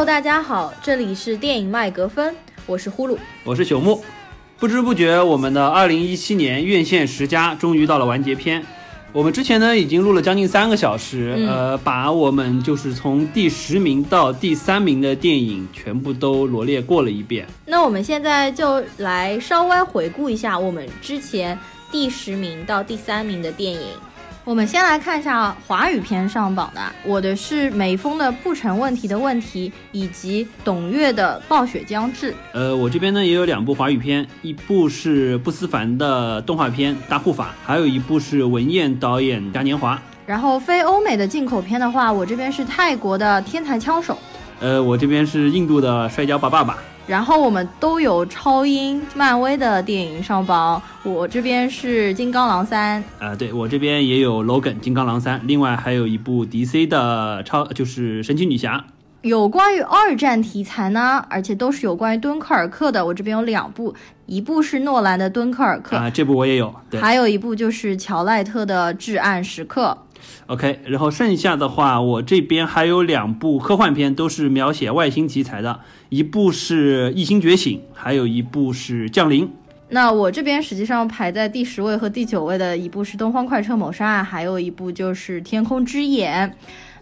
Hello，大家好，这里是电影麦格芬，我是呼噜，我是朽木。不知不觉，我们的二零一七年院线十佳终于到了完结篇。我们之前呢已经录了将近三个小时，呃，把我们就是从第十名到第三名的电影全部都罗列过了一遍。那我们现在就来稍微回顾一下我们之前第十名到第三名的电影。我们先来看一下华语片上榜的，我的是美风的《不成问题的问题》，以及董月的《暴雪将至》。呃，我这边呢也有两部华语片，一部是不思凡的动画片《大护法》，还有一部是文彦导演《嘉年华》。然后非欧美的进口片的话，我这边是泰国的《天才枪手》。呃，我这边是印度的《摔跤吧，爸爸》。然后我们都有超英、漫威的电影上榜，我这边是《金刚狼三》啊，对我这边也有 Logan《金刚狼三》，另外还有一部 DC 的超，就是神奇女侠。有关于二战题材呢，而且都是有关于敦刻尔克的，我这边有两部，一部是诺兰的《敦刻尔克》啊，这部我也有，对还有一部就是乔赖特的《至暗时刻》。OK，然后剩下的话，我这边还有两部科幻片，都是描写外星题材的，一部是《异星觉醒》，还有一部是《降临》。那我这边实际上排在第十位和第九位的一部是《东方快车谋杀案》，还有一部就是《天空之眼》。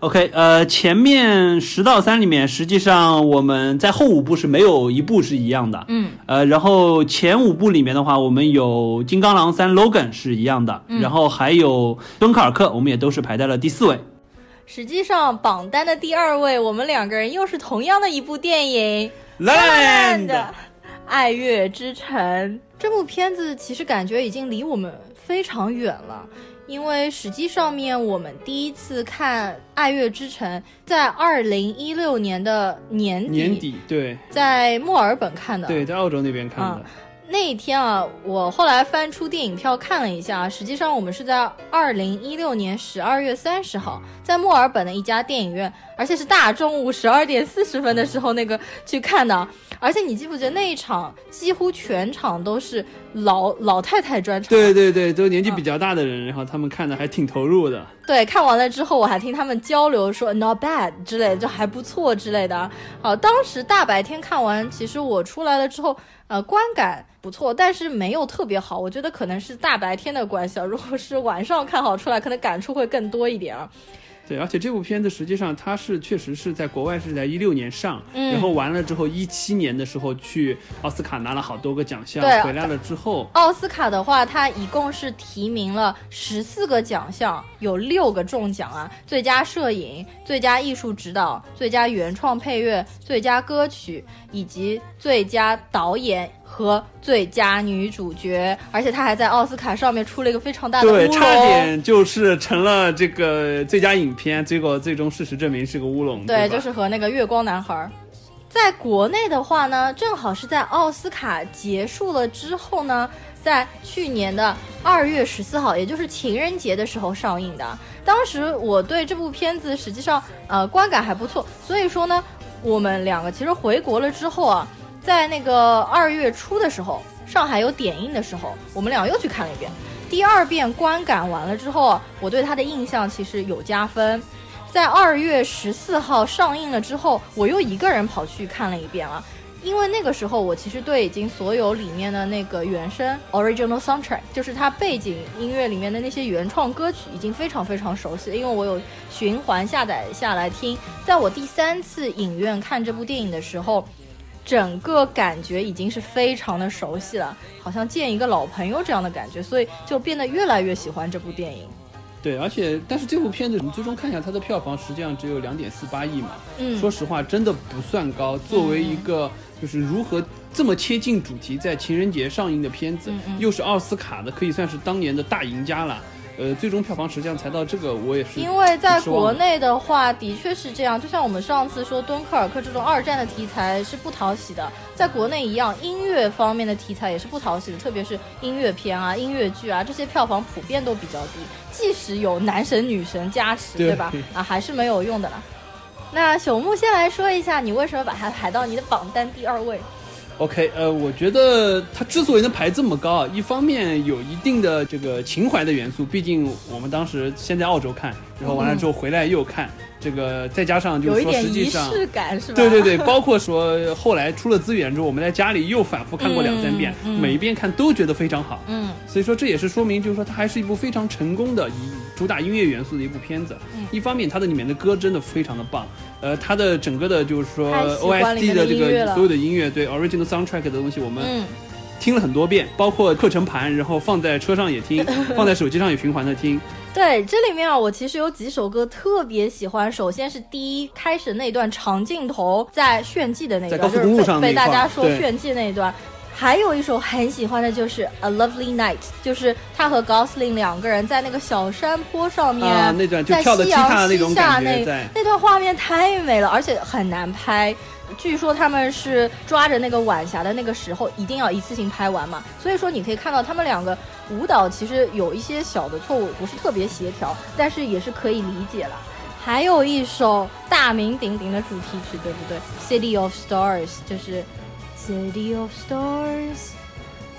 OK，呃，前面十到三里面，实际上我们在后五部是没有一部是一样的，嗯，呃，然后前五部里面的话，我们有《金刚狼三》Logan 是一样的，然后还有《敦刻尔克》，我们也都是排在了第四位。实际上榜单的第二位，我们两个人又是同样的一部电影《Land》爱乐之城。这部片子其实感觉已经离我们非常远了。因为实际上面，我们第一次看《爱乐之城》在二零一六年的年底，年底对，在墨尔本看的，对，在澳洲那边看的。那一天啊，我后来翻出电影票看了一下，实际上我们是在二零一六年十二月三十号，在墨尔本的一家电影院，而且是大中午十二点四十分的时候那个去看的。而且你记不记得那一场几乎全场都是老老太太专场？对对对，都年纪比较大的人，然后他们看的还挺投入的。对，看完了之后我还听他们交流说 not bad 之类的，就还不错之类的。好，当时大白天看完，其实我出来了之后，呃，观感不错，但是没有特别好。我觉得可能是大白天的关系啊，如果是晚上看好出来，可能感触会更多一点啊。对，而且这部片子实际上它是确实是在国外是在一六年上，然后完了之后一七年的时候去奥斯卡拿了好多个奖项，回来了之后，奥斯卡的话，它一共是提名了十四个奖项，有六个中奖啊，最佳摄影、最佳艺术指导、最佳原创配乐、最佳歌曲以及最佳导演。和最佳女主角，而且她还在奥斯卡上面出了一个非常大的乌龙，对，差点就是成了这个最佳影片，结果最终事实证明是个乌龙。对，就是和那个月光男孩，在国内的话呢，正好是在奥斯卡结束了之后呢，在去年的二月十四号，也就是情人节的时候上映的。当时我对这部片子实际上呃观感还不错，所以说呢，我们两个其实回国了之后啊。在那个二月初的时候，上海有点映的时候，我们俩又去看了一遍。第二遍观感完了之后，我对他的印象其实有加分。在二月十四号上映了之后，我又一个人跑去看了一遍了。因为那个时候我其实对已经所有里面的那个原声 original soundtrack，就是它背景音乐里面的那些原创歌曲已经非常非常熟悉，因为我有循环下载下来听。在我第三次影院看这部电影的时候。整个感觉已经是非常的熟悉了，好像见一个老朋友这样的感觉，所以就变得越来越喜欢这部电影。对，而且但是这部片子你最终看一下，它的票房实际上只有两点四八亿嘛。嗯，说实话，真的不算高。作为一个就是如何这么贴近主题，在情人节上映的片子，又是奥斯卡的，可以算是当年的大赢家了。呃，最终票房实际上才到这个，我也是。因为在国内的话，的确是这样。就像我们上次说敦刻尔克这种二战的题材是不讨喜的，在国内一样，音乐方面的题材也是不讨喜的，特别是音乐片啊、音乐剧啊，这些票房普遍都比较低。即使有男神女神加持，对吧？啊，还是没有用的啦。那朽木先来说一下，你为什么把它排到你的榜单第二位？OK，呃，我觉得他之所以能排这么高啊，一方面有一定的这个情怀的元素，毕竟我们当时先在澳洲看，然后完了之后回来又看。这个再加上就是说，实际上？对对对，包括说后来出了资源之后，我们在家里又反复看过两三遍，每一遍看都觉得非常好。嗯，所以说这也是说明，就是说它还是一部非常成功的以主打音乐元素的一部片子。嗯一方面它的里面的歌真的非常的棒，呃，它的整个的就是说太喜欢里 OST 的的这个所有的音乐，对 original soundtrack 的东西，我们嗯，听了很多遍，包括课程盘，然后放在车上也听，放在手机上也循环的听。对，这里面啊，我其实有几首歌特别喜欢。首先是第一开始那段长镜头在炫技的那段，就是被被大家说炫技那一段。还有一首很喜欢的就是《A Lovely Night》，就是他和 Gosling 两个人在那个小山坡上面，啊那段就在跳得夕阳踢踏的那种感觉那那段画面太美了，而且很难拍。据说他们是抓着那个晚霞的那个时候，一定要一次性拍完嘛。所以说你可以看到他们两个舞蹈其实有一些小的错误，不是特别协调，但是也是可以理解了。还有一首大名鼎鼎的主题曲，对不对？City of Stars，就是 City of Stars。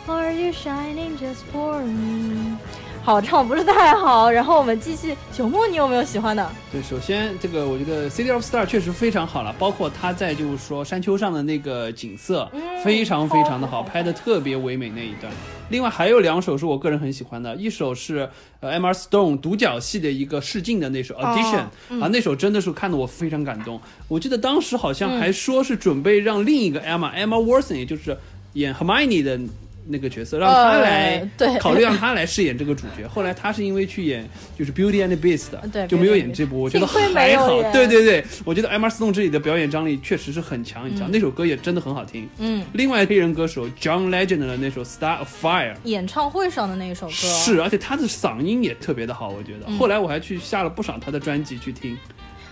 Are you shining just for me？好唱不是太好，然后我们继续。九墨，你有没有喜欢的？对，首先这个我觉得《City of Star》确实非常好了，包括他在就是说山丘上的那个景色，嗯非常非常的好，好拍的特别唯美那一段。另外还有两首是我个人很喜欢的，一首是呃 Emma Stone 独角戏的一个试镜的那首 Audition、嗯啊，那首真的是看得我非常感动。我记得当时好像还说是准备让另一个 Emma、Emma Watson，也就是演 Hermione 的。那个角色让他来、考虑让他来饰演这个主角，后来他是因为去演就是 Beauty and the Beast 的，对就没有演这部。我觉得还好，对对对，我觉得 Emma Stone 这里的表演张力确实是很强很强，嗯那首歌也真的很好听。嗯，另外黑人歌手 John Legend 的那首 Star of Fire。演唱会上的那一首歌，是，而且他的嗓音也特别的好，我觉得。嗯后来我还去下了不少他的专辑去听。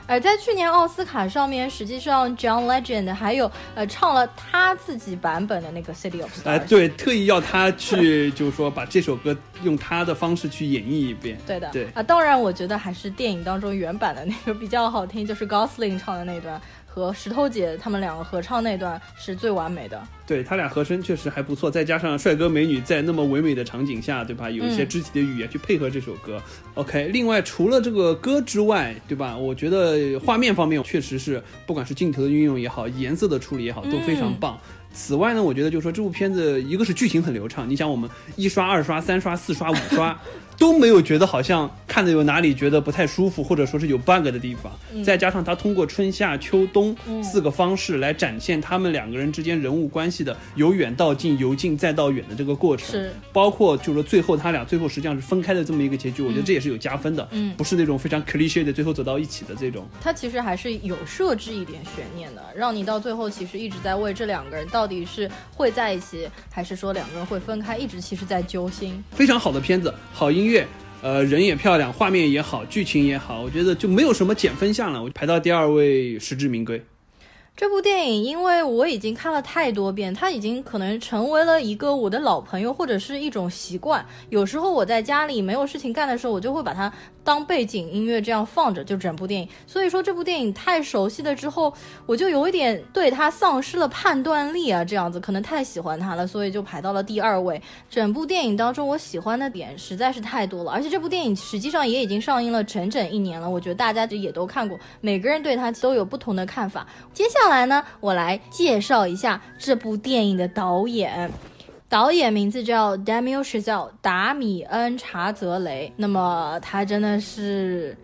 而在去年奥斯卡上面，实际上 John Legend 还有呃唱了他自己版本的那个 City of Stars。哎、对，特意要他去，就是说把这首歌用他的方式去演绎一遍。对的，对啊，当然我觉得还是电影当中原版的那个比较好听，就是 Gosling 唱的那段和石头姐他们两个合唱那段是最完美的。对他俩和声确实还不错，再加上帅哥美女在那么唯美的场景下，对吧？有一些嗯肢体的语言去配合这首歌。OK，另外除了这个歌之外，对吧？我觉得画面方面确实是，不管是镜头的运用也好，颜色的处理也好，都非常棒。此外呢，我觉得就是说这部片子，一个是剧情很流畅，你想我们一刷、二刷、三刷、四刷、五刷。都没有觉得好像看的有哪里觉得不太舒服，或者说是有 bug 的地方。再加上他通过春夏秋冬四个方式来展现他们两个人之间人物关系的由远到近、由近再到远的这个过程。是，包括就是说最后他俩最后实际上是分开的这么一个结局，我觉得这也是有加分的。嗯不是那种非常 cliche 的最后走到一起的这种。他其实还是有设置一点悬念的，让你到最后其实一直在为这两个人到底是会在一起，还是说两个人会分开，一直其实在揪心。非常好的片子，好音乐，呃，人也漂亮，画面也好，剧情也好，我觉得就没有什么减分项了。我排到第二位，实至名归。这部电影，因为我已经看了太多遍，它已经可能成为了一个我的老朋友，或者是一种习惯。有时候我在家里没有事情干的时候，我就会把它当背景音乐这样放着，就整部电影。所以说这部电影太熟悉了之后，我就有一点对它丧失了判断力啊，这样子可能太喜欢它了，所以就排到了第二位。整部电影当中，我喜欢的点实在是太多了，而且这部电影实际上也已经上映了整整一年了，我觉得大家也都看过，每个人对它都有不同的看法。接下来呢，我来介绍一下这部电影的导演。导演名字叫 Damiel c h a z e l l 达米恩·查泽雷。那么他真的是，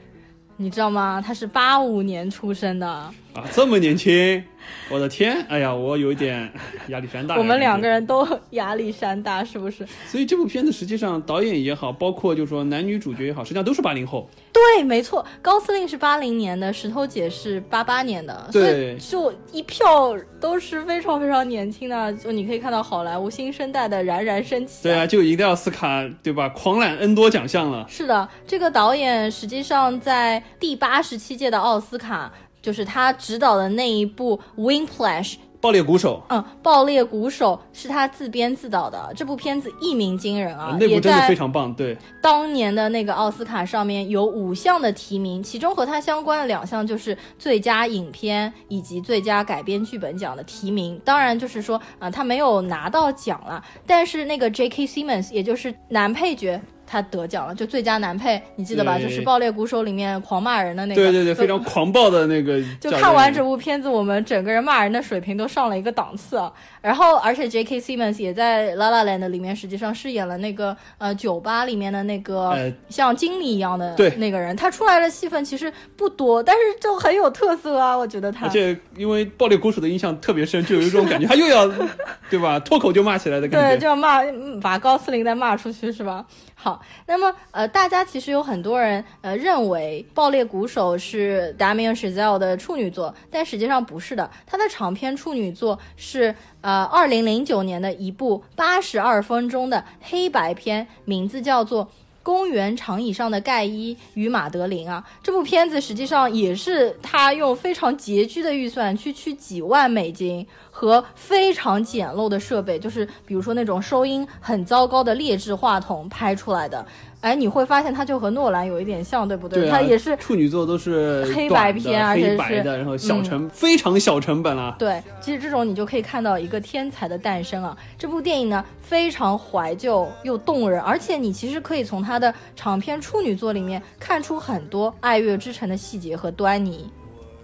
你知道吗？他是八五年出生的。啊，这么年轻，我的天！哎呀，我有一点压力山大。我们两个人，都压力山大，是不是？所以这部片子实际上导演也好，包括就是说男女主角也好，实际上都是八零后。对，没错，高司令是八零年的，石头姐是八八年的，所以就一票都是非常非常年轻的。就你可以看到好莱坞新生代的冉冉升起、对啊，就赢得奥斯卡，对吧？狂揽 N 多奖项了。是的，这个导演实际上在第八十七届的奥斯卡，就是他执导的那一部《Wingplash》。爆裂鼓手，嗯，爆裂鼓手是他自编自导的，这部片子一鸣惊人啊，也那部真的在非常棒。对，当年的那个奥斯卡上面有五项的提名，其中和他相关的两项就是最佳影片以及最佳改编剧本奖的提名。当然，就是说啊、他没有拿到奖了，但是那个 J.K. Simmons，也就是男配角。他得奖了，就最佳男配，你记得吧？就是《爆裂鼓手》里面狂骂人的那个。对对对，非常狂暴的那个。就看完这部片子，我们整个人骂人的水平都上了一个档次啊。然后，而且 J.K. Simmons 也在《La La Land》里面，实际上饰演了那个呃酒吧里面的那个像经理一样的那个人。他出来的戏份其实不多，但是就很有特色啊，我觉得他。而且因为《爆裂鼓手》的印象特别深，就有一种感觉，他又要 对吧，脱口就骂起来的感觉。对，就要骂，把高司令再骂出去是吧？好，那么呃，大家其实有很多人呃认为《爆裂鼓手》是 Damien Chazelle 的处女作，但实际上不是的，他的长篇处女作是呃二零零九年的一部八十二分钟的黑白片，名字叫做。公园长椅上的盖伊与马德琳啊，这部片子实际上也是他用非常拮据的预算，区区几万美金和非常简陋的设备，就是比如说那种收音很糟糕的劣质话筒拍出来的。哎，你会发现它就和诺兰有一点像，对不对？对，它也是处女座，都是黑白片，而且是黑白的，然后小成非常小成本啊。对，其实这种你就可以看到一个天才的诞生啊！这部电影呢非常怀旧又动人，而且你其实可以从它的长篇处女作里面看出很多爱乐之城的细节和端倪。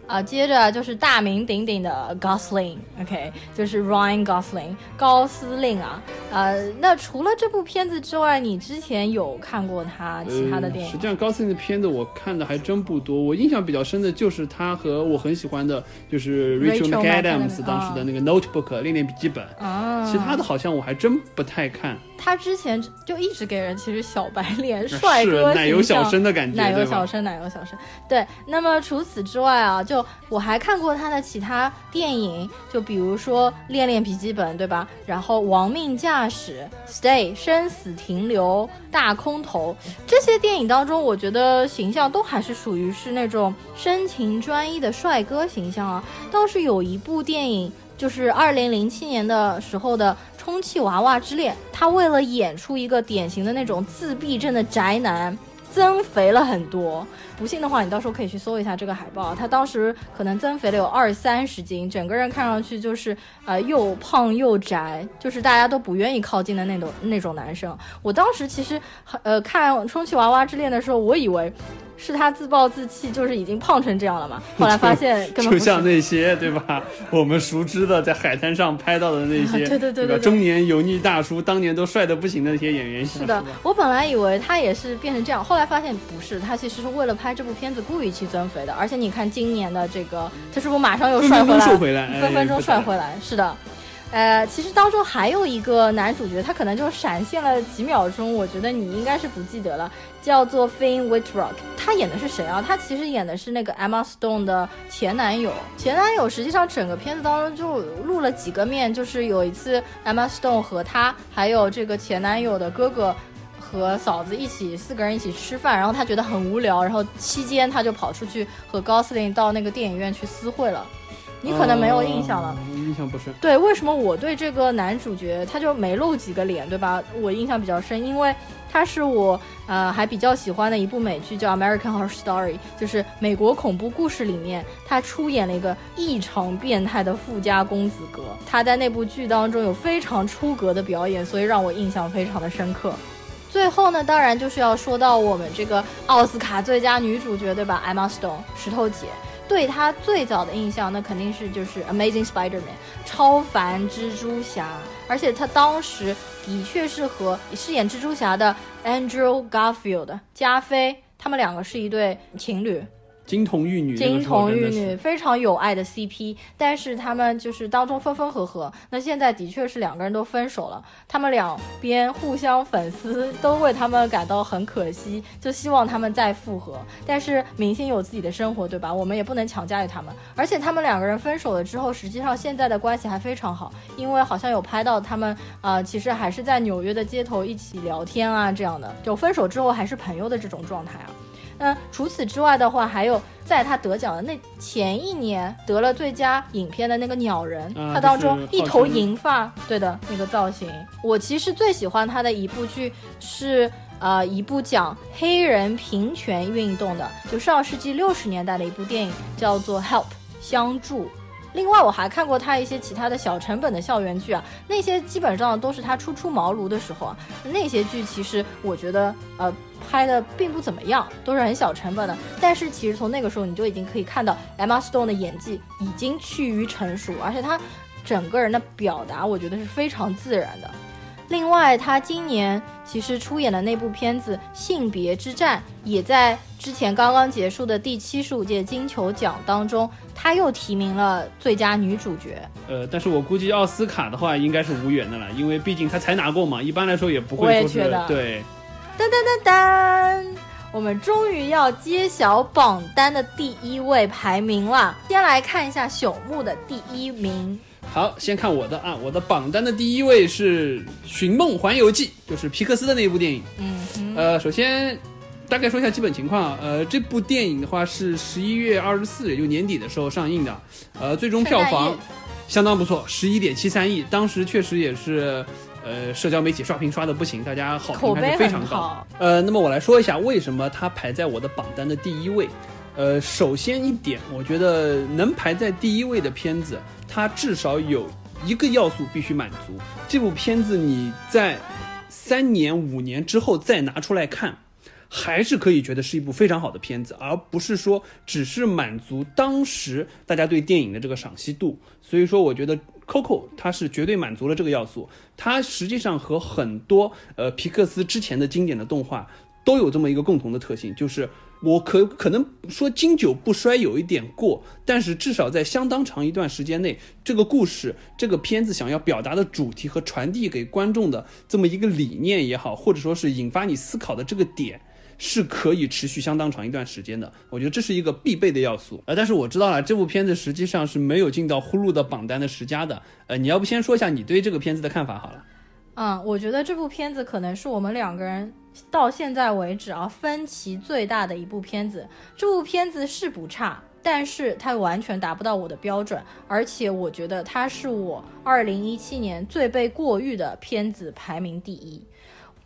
啊，接着就是大名鼎鼎的 Gosling，OK，就是 Ryan Gosling，高司令啊。呃，那除了这部片子之外，你之前有看过他其他的电影？实际上，高司令的片子我看的还真不多。我印象比较深的就是他和我很喜欢的，就是 Rachel McAdams 当时的那个 Notebook 练练笔记本。啊，其他的好像我还真不太看。他之前就一直给人其实小白脸帅哥奶油小生的感觉，奶油小生，奶油小生。对，那么除此之外啊，就我还看过他的其他电影，就比如说《恋恋笔记本》，对吧？然后《亡命驾驶》、Stay、生死停留、大空头这些电影当中，我觉得形象都还是属于是那种深情专一的帅哥形象啊。倒是有一部电影，就是二零零七年的时候的。充气娃娃之恋，他为了演出一个典型的那种自闭症的宅男，增肥了很多。不信的话，你到时候可以去搜一下这个海报。他当时可能增肥了有二三十斤，整个人看上去就是呃又胖又宅，就是大家都不愿意靠近的那种那种男生。我当时其实呃看充气娃娃之恋的时候，我以为。是他自暴自弃，就是已经胖成这样了嘛？后来发现 根本就像那些对吧？我们熟知的在海滩上拍到的那些，对对对对中年油腻大叔，当年都帅的不行的那些演员。是的，我本来以为他也是变成这样，后来发现不是，他其实是为了拍这部片子故意去增肥的。而且你看今年的这个，他是不是马上又帅回来？分分钟帅回来，是的。呃，其实当中还有一个男主角，他可能就闪现了几秒钟，我觉得你应该是不记得了，叫做 Finn Wittrock。他演的是谁啊？他其实演的是那个 Emma Stone 的前男友。前男友实际上整个片子当中就露了几个面，就是有一次 Emma Stone 和他还有这个前男友的哥哥和嫂子一起四个人一起吃饭，然后他觉得很无聊，然后期间他就跑出去和高司令到那个电影院去私会了。你可能没有印象了，印象不深。对，为什么我对这个男主角他就没露几个脸，对吧？我印象比较深，因为他是我呃还比较喜欢的一部美剧，叫《American Horror Story》，就是美国恐怖故事里面，他出演了一个异常变态的富家公子哥。他在那部剧当中有非常出格的表演，所以让我印象非常的深刻。最后呢，当然就是要说到我们这个奥斯卡最佳女主角，对吧？Emma Stone，石头姐。对他最早的印象，那肯定是就是《Amazing Spider-Man》超凡蜘蛛侠，而且他当时的确是和饰演蜘蛛侠的 Andrew Garfield 加菲，他们两个是一对情侣。金童玉女，金童玉女非常有爱的 CP，但是他们就是当中分分合合。那现在的确是两个人都分手了，他们两边互相粉丝都为他们感到很可惜，就希望他们再复合。但是明星有自己的生活，对吧？我们也不能强加于他们。而且他们两个人分手了之后，实际上现在的关系还非常好，因为好像有拍到他们啊，其实还是在纽约的街头一起聊天啊，这样的，就分手之后还是朋友的这种状态啊。那除此之外的话，还有在他得奖的那前一年得了最佳影片的那个鸟人，他当中一头银发，对的那个造型。我其实最喜欢他的一部剧是呃一部讲黑人平权运动的，就上世纪六十年代的一部电影，叫做《Help》相助。另外，我还看过他一些其他的小成本的校园剧啊，那些基本上都是他初出茅庐的时候啊，那些剧其实我觉得呃拍的并不怎么样，都是很小成本的。但是其实从那个时候你就已经可以看到 Emma Stone 的演技已经趋于成熟，而且他整个人的表达我觉得是非常自然的。另外，他今年其实出演的那部片子《性别之战》也在之前刚刚结束的第七十五届金球奖当中，他又提名了最佳女主角。呃，但是我估计奥斯卡的话应该是无缘的了，因为毕竟他才拿过嘛，一般来说也不我也会说是觉得对。噔噔噔噔，我们终于要揭晓榜单的第一位排名了。先来看一下朽木的第一名，好，先看我的啊，我的榜单的第一位是《寻梦环游记》，就是皮克斯的那一部电影。嗯，呃，首先大概说一下基本情况啊，呃，这部电影的话是十一月二十四日，也就年底的时候上映的，呃，最终票房相当不错，十一点七三亿，当时确实也是。呃，社交媒体刷屏刷的不行，大家好评还是非常高。呃，那么我来说一下为什么它排在我的榜单的第一位。呃，首先一点，我觉得能排在第一位的片子，它至少有一个要素必须满足。这部片子你在三年、五年之后再拿出来看，还是可以觉得是一部非常好的片子，而不是说只是满足当时大家对电影的这个赏析度。所以说，我觉得 Coco 它是绝对满足了这个要素。它实际上和很多呃皮克斯之前的经典的动画都有这么一个共同的特性，就是我可可能说经久不衰有一点过，但是至少在相当长一段时间内，这个故事这个片子想要表达的主题和传递给观众的这么一个理念也好，或者说是引发你思考的这个点。是可以持续相当长一段时间的，我觉得这是一个必备的要素。呃，但是我知道了，这部片子实际上是没有进到呼噜的榜单的十佳的。呃，你要不先说一下你对这个片子的看法好了？嗯，我觉得这部片子可能是我们两个人到现在为止啊分歧最大的一部片子。这部片子是不差，但是它完全达不到我的标准，而且我觉得它是我二零一七年最被过誉的片子排名第一。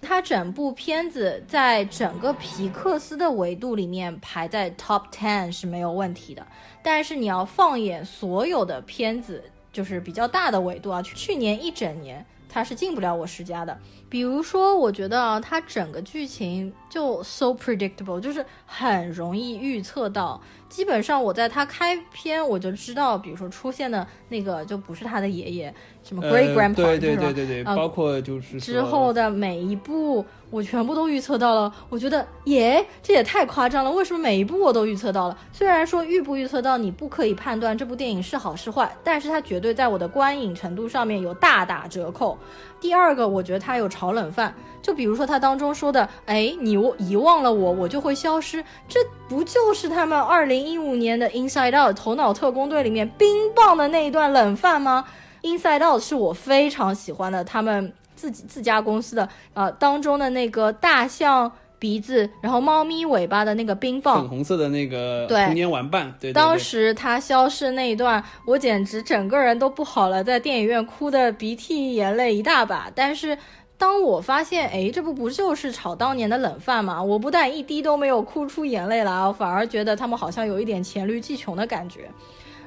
它整部片子在整个皮克斯的维度里面排在 top ten 是没有问题的，但是你要放眼所有的片子，就是比较大的维度啊，去年一整年它是进不了我十佳的。比如说，我觉得啊，它整个剧情就 so predictable，就是很容易预测到。基本上我在它开篇我就知道，比如说出现的那个就不是他的爷爷，什么 great 呃 grandpa，、对对对对对，啊包括就是之后的每一步，我全部都预测到了。我觉得耶，这也太夸张了！为什么每一步我都预测到了？虽然说预不预测到你不可以判断这部电影是好是坏，但是它绝对在我的观影程度上面有大打折扣。第二个，我觉得它有炒冷饭，就比如说它当中说的，哎，你遗忘了我，我就会消失，这不就是他们二零一五年的《Inside Out》头脑特工队里面冰棒的那一段冷饭吗？Inside Out 是我非常喜欢的，他们自己自家公司的呃当中的那个大象鼻子，然后猫咪尾巴的那个冰棒粉，红色的那个童年玩伴，对对对，当时他消失那一段，我简直整个人都不好了，在电影院哭的鼻涕眼泪一大把。但是当我发现，哎，这不不就是炒当年的冷饭吗？我不但一滴都没有哭出眼泪来，我反而觉得他们好像有一点黔驴技穷的感觉。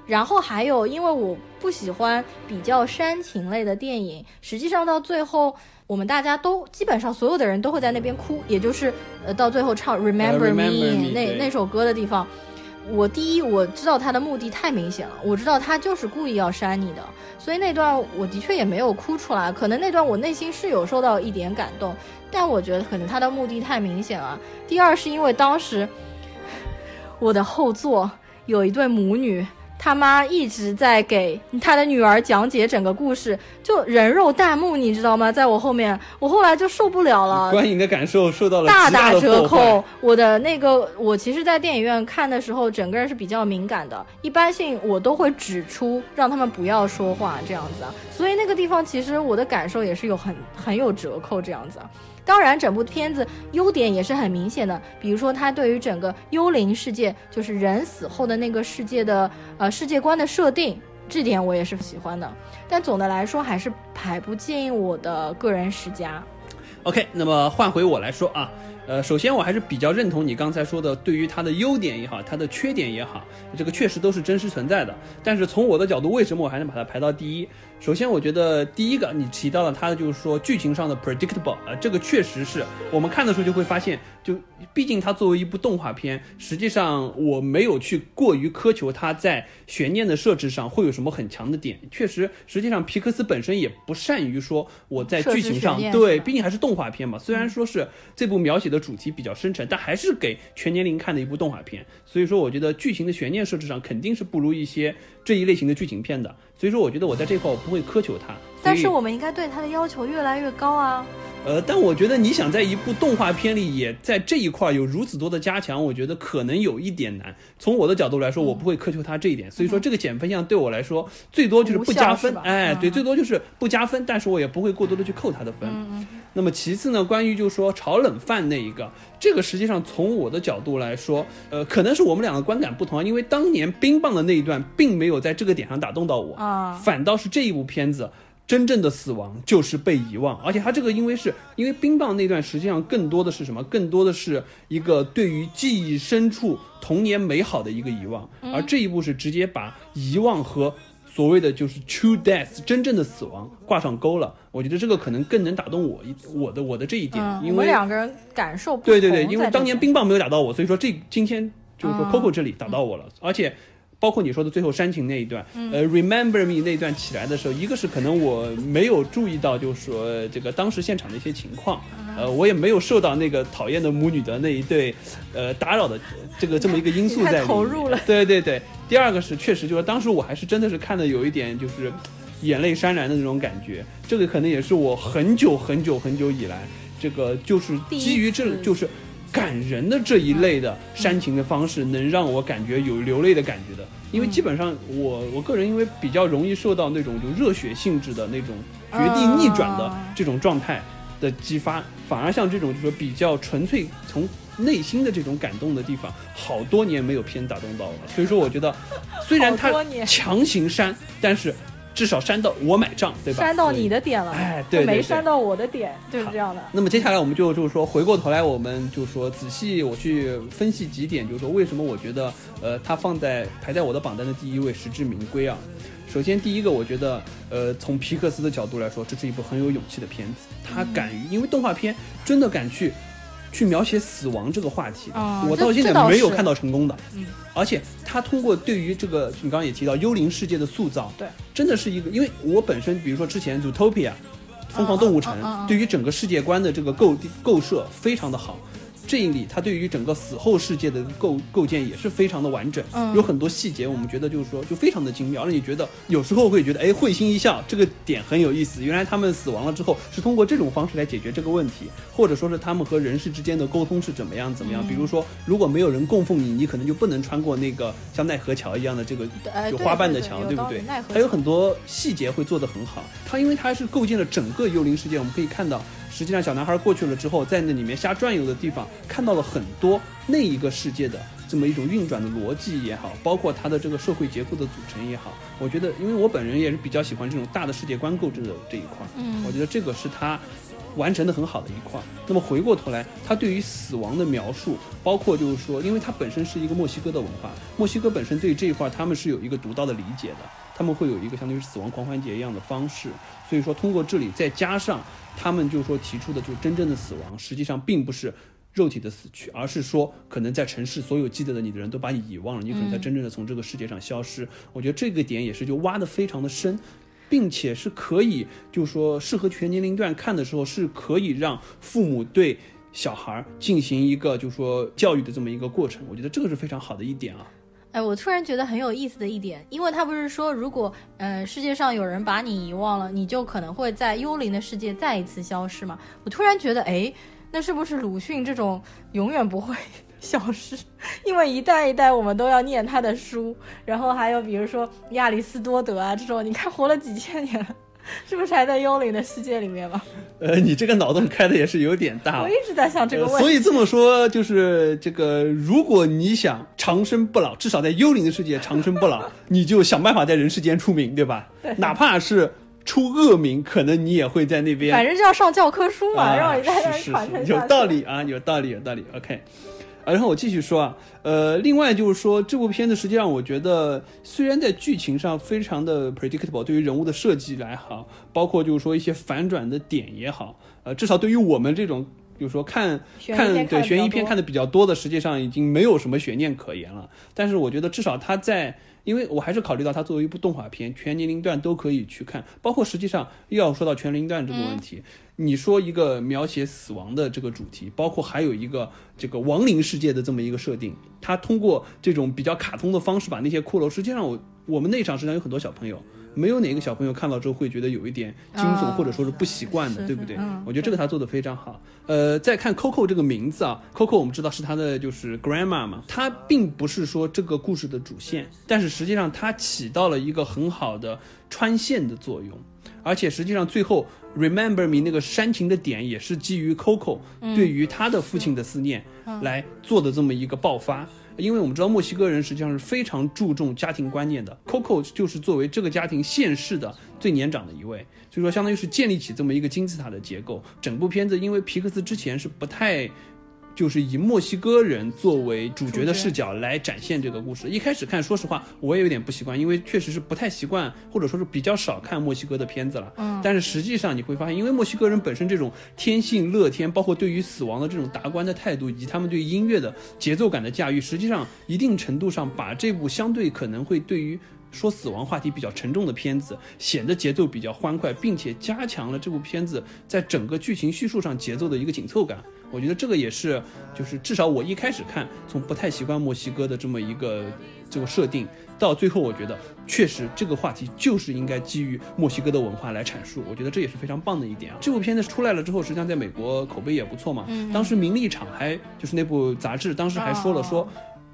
然后还有，因为我不喜欢比较煽情类的电影，实际上到最后，我们大家都基本上所有的人都会在那边哭，也就是呃到最后唱 Remember Me,、那那首歌的地方。我第一，我知道他的目的太明显了，我知道他就是故意要删你的，所以那段我的确也没有哭出来。可能那段我内心是有受到一点感动，但我觉得可能他的目的太明显了。第二是因为当时我的后座有一对母女，他妈一直在给他的女儿讲解整个故事，就人肉弹幕，你知道吗？在我后面，我后来就受不了了，观影的感受受到了大大打折扣。我的那个，我其实，在电影院看的时候，整个人是比较敏感的。一般性我都会指出，让他们不要说话这样子啊。所以那个地方，其实我的感受也是有很很有折扣这样子啊。当然，整部片子优点也是很明显的，比如说它对于整个幽灵世界，就是人死后的那个世界的呃世界观的设定，这点我也是喜欢的。但总的来说，还是排不进我的个人十佳。OK，那么换回我来说啊，呃，首先我还是比较认同你刚才说的，对于它的优点也好，它的缺点也好，这个确实都是真实存在的。但是从我的角度，为什么我还能把它排到第一？首先，我觉得第一个你提到了它的就是说剧情上的 predictable 啊，这个确实是我们看的时候就会发现，就毕竟它作为一部动画片，实际上我没有去过于苛求它在悬念的设置上会有什么很强的点。确实，实际上皮克斯本身也不善于说我在剧情上对，毕竟还是动画片嘛。虽然说是这部描写的主题比较深沉，但还是给全年龄看的一部动画片。所以说，我觉得剧情的悬念设置上肯定是不如一些这一类型的剧情片的。所以说，我觉得我在这块我不会苛求他。但是我们应该对他的要求越来越高啊。呃，但我觉得你想在一部动画片里也在这一块有如此多的加强，我觉得可能有一点难。从我的角度来说，我不会苛求他这一点。所以说，这个减分项对我来说最多就是不加分。哎，对，最多就是不加分，但是我也不会过多的去扣他的分。那么其次呢，关于就是说炒冷饭那一个，这个实际上从我的角度来说，呃，可能是我们两个观感不同啊。因为当年冰棒的那一段并没有在这个点上打动到我啊，反倒是这一部片子。真正的死亡就是被遗忘，而且他这个因为是因为冰棒那段实际上更多的是什么？更多的是一个对于记忆深处童年美好的一个遗忘，而这一步是直接把遗忘和所谓的就是 true death 真正的死亡挂上钩了。我觉得这个可能更能打动我一我的我的这一点，因为两个人感受对对对，因为当年冰棒没有打到我，所以说这今天就是说 Coco 这里打到我了，而且。包括你说的最后煽情那一段，呃，Remember Me 那一段起来的时候，一个是可能我没有注意到，就是说这个当时现场的一些情况，呃，我也没有受到那个讨厌的母女的那一对，呃，打扰的这个这么一个因素在里。投入了。对对对，第二个是确实就是当时我还是真的是看的有一点就是眼泪潸然的那种感觉，这个可能也是我很久很久很久以来这个就是基于这就是。感人的这一类的煽情的方式，能让我感觉有流泪的感觉的，因为基本上我我个人因为比较容易受到那种就热血性质的那种绝地逆转的这种状态的激发，反而像这种就说比较纯粹从内心的这种感动的地方，好多年没有片打动到了，所以说我觉得虽然他 强行删，但是。至少删到我买账，对吧？删到你的点了，哎，对，没删到我的点，就是这样的。那么接下来我们就就是说，回过头来，我们就说仔细我去分析几点，就是说为什么我觉得，呃，它放在排在我的榜单的第一位，实至名归啊。首先第一个，我觉得，呃，从皮克斯的角度来说，这是一部很有勇气的片子，他敢于，因为动画片真的敢去。去描写死亡这个话题，我到现在没有看到成功的。嗯，而且他通过对于这个，你刚刚也提到幽灵世界的塑造，对，真的是一个，因为我本身，比如说之前《Zootopia》疯狂动物城，对于整个世界观的这个构构设非常的好。这一里，它对于整个死后世界的构构建也是非常的完整，有很多细节，我们觉得就是说就非常的精妙，让你觉得有时候会觉得哎会心一笑，这个点很有意思。原来他们死亡了之后是通过这种方式来解决这个问题，或者说是他们和人世之间的沟通是怎么样怎么样。比如说，如果没有人供奉你，你可能就不能穿过那个像奈何桥一样的这个有花瓣的墙，对不对？还有很多细节会做得很好。它因为它是构建了整个幽灵世界，我们可以看到。实际上，小男孩过去了之后，在那里面瞎转悠的地方，看到了很多那一个世界的这么一种运转的逻辑也好，包括它的这个社会结构的组成也好。我觉得，因为我本人也是比较喜欢这种大的世界观构筑的这一块，嗯，我觉得这个是他完成的很好的一块。那么回过头来，他对于死亡的描述，包括就是说，因为它本身是一个墨西哥的文化，墨西哥本身对这一块他们是有一个独到的理解的，他们会有一个相当于死亡狂欢节一样的方式。所以说，通过这里再加上他们就说提出的，就真正的死亡，实际上并不是肉体的死去，而是说可能在城市所有记得的你的人都把你遗忘了，你可能才真正的从这个世界上消失。我觉得这个点也是就挖的非常的深，并且是可以就说适合全年龄段看的时候，是可以让父母对小孩进行一个就是说教育的这么一个过程。我觉得这个是非常好的一点啊。哎，我突然觉得很有意思的一点，因为他不是说，如果呃世界上有人把你遗忘了，你就可能会在幽灵的世界再一次消失嘛。我突然觉得，哎，那是不是鲁迅这种永远不会消失？因为一代一代我们都要念他的书，然后还有比如说亚里士多德啊这种，你看活了几千年了。是不是还在幽灵的世界里面吗？呃，你这个脑洞开的也是有点大。我一直在想这个问题。所以这么说，就是这个，如果你想长生不老，至少在幽灵的世界长生不老，你就想办法在人世间出名，对吧？对。哪怕是出恶名，可能你也会在那边。反正就要上教科书嘛，啊让你在那传承是有下去。道理啊，有道理，有道理。OK，啊，然后我继续说啊，呃，另外就是说，这部片子实际上我觉得，虽然在剧情上非常的 predictable，对于人物的设计来好，包括就是说一些反转的点也好，呃，至少对于我们这种。就是说看看对悬疑片看的比较多的，实际上已经没有什么悬念可言了。但是我觉得至少它在，因为我还是考虑到它作为一部动画片，全年龄段都可以去看，包括实际上又要说到全年龄段这个问题。你说一个描写死亡的这个主题，包括还有一个这个亡灵世界的这么一个设定，它通过这种比较卡通的方式把那些骷髅，实际上我我们那场实际上有很多小朋友。没有哪个小朋友看到之后会觉得有一点惊悚，啊或者说是不习惯的，对不对？我觉得这个他做的非常好。呃，再看 Coco 这个名字啊，Coco 我们知道是他的就是 grandma 嘛，他并不是说这个故事的主线，但是实际上它起到了一个很好的穿线的作用。而且实际上最后 Remember Me 那个煽情的点也是基于 Coco 对于他的父亲的思念来做的这么一个爆发。因为我们知道墨西哥人实际上是非常注重家庭观念的，Coco 就是作为这个家庭现世的最年长的一位，所以说相当于是建立起这么一个金字塔的结构。整部片子因为皮克斯之前是不太。就是以墨西哥人作为主角的视角来展现这个故事。一开始看，说实话，我也有点不习惯，因为确实是不太习惯，或者说是比较少看墨西哥的片子了。嗯，但是实际上你会发现，因为墨西哥人本身这种天性乐天，包括对于死亡的这种达观的态度，以及他们对音乐的节奏感的驾驭，实际上一定程度上把这部相对可能会对于说死亡话题比较沉重的片子，显得节奏比较欢快，并且加强了这部片子在整个剧情叙述上节奏的一个紧凑感。我觉得这个也是，就是至少我一开始看，从不太习惯墨西哥的这么一个这个设定，到最后我觉得确实这个话题就是应该基于墨西哥的文化来阐述。我觉得这也是非常棒的一点啊。这部片子出来了之后，实际上在美国口碑也不错嘛。嗯当时《名利场》还就是那部杂志，当时还说了说。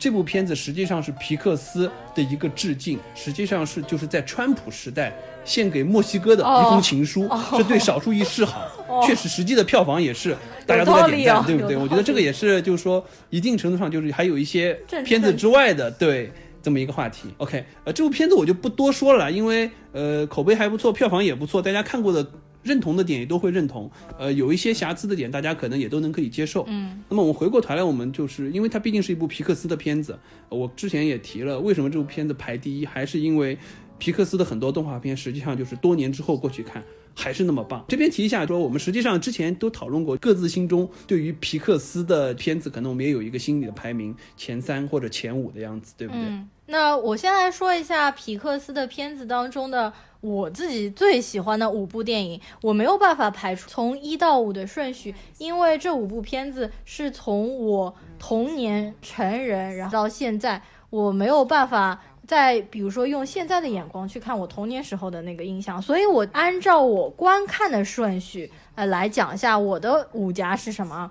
哦这部片子实际上是皮克斯的一个致敬，实际上是就是在川普时代献给墨西哥的一封情书，是对少数裔示好。确实，实际的票房也是大家都在点赞，对不对？我觉得这个也是，就是说一定程度上就是还有一些片子之外的对。这么一个话题，OK，呃，这部片子我就不多说了，因为呃口碑还不错，票房也不错，大家看过的认同的点也都会认同，呃，有一些瑕疵的点，大家可能也都能可以接受。嗯，那么我们回过头来，我们就是因为它毕竟是一部皮克斯的片子，呃我之前也提了，为什么这部片子排第一，还是因为皮克斯的很多动画片实际上就是多年之后过去看。还是那么棒。这边提一下，说我们实际上之前都讨论过，各自心中对于皮克斯的片子，可能我们也有一个心理的排名，前三或者前五的样子，对不对？嗯，那我先来说一下皮克斯的片子当中的我自己最喜欢的五部电影，我没有办法排除从一到五的顺序，因为这五部片子是从我童年成人，然后到现在，我没有办法。再比如说用现在的眼光去看我童年时候的那个印象，所以我按照我观看的顺序，呃，来讲一下我的五家是什么。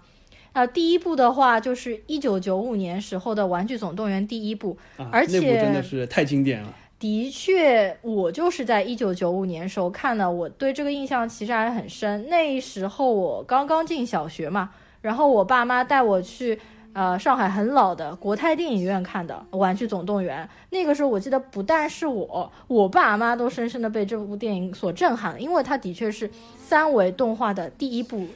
呃，第一部的话就是一九九五年时候的《玩具总动员》第一部，啊，而那部真的是太经典了。的确，我就是在一九九五年时候看的，我对这个印象其实还很深。那时候我刚刚进小学嘛，然后我爸妈带我去。呃，上海很老的国泰电影院看的《玩具总动员》，那个时候我记得不但是我，我爸妈都深深的被这部电影所震撼了，因为它的确是三维动画的第一部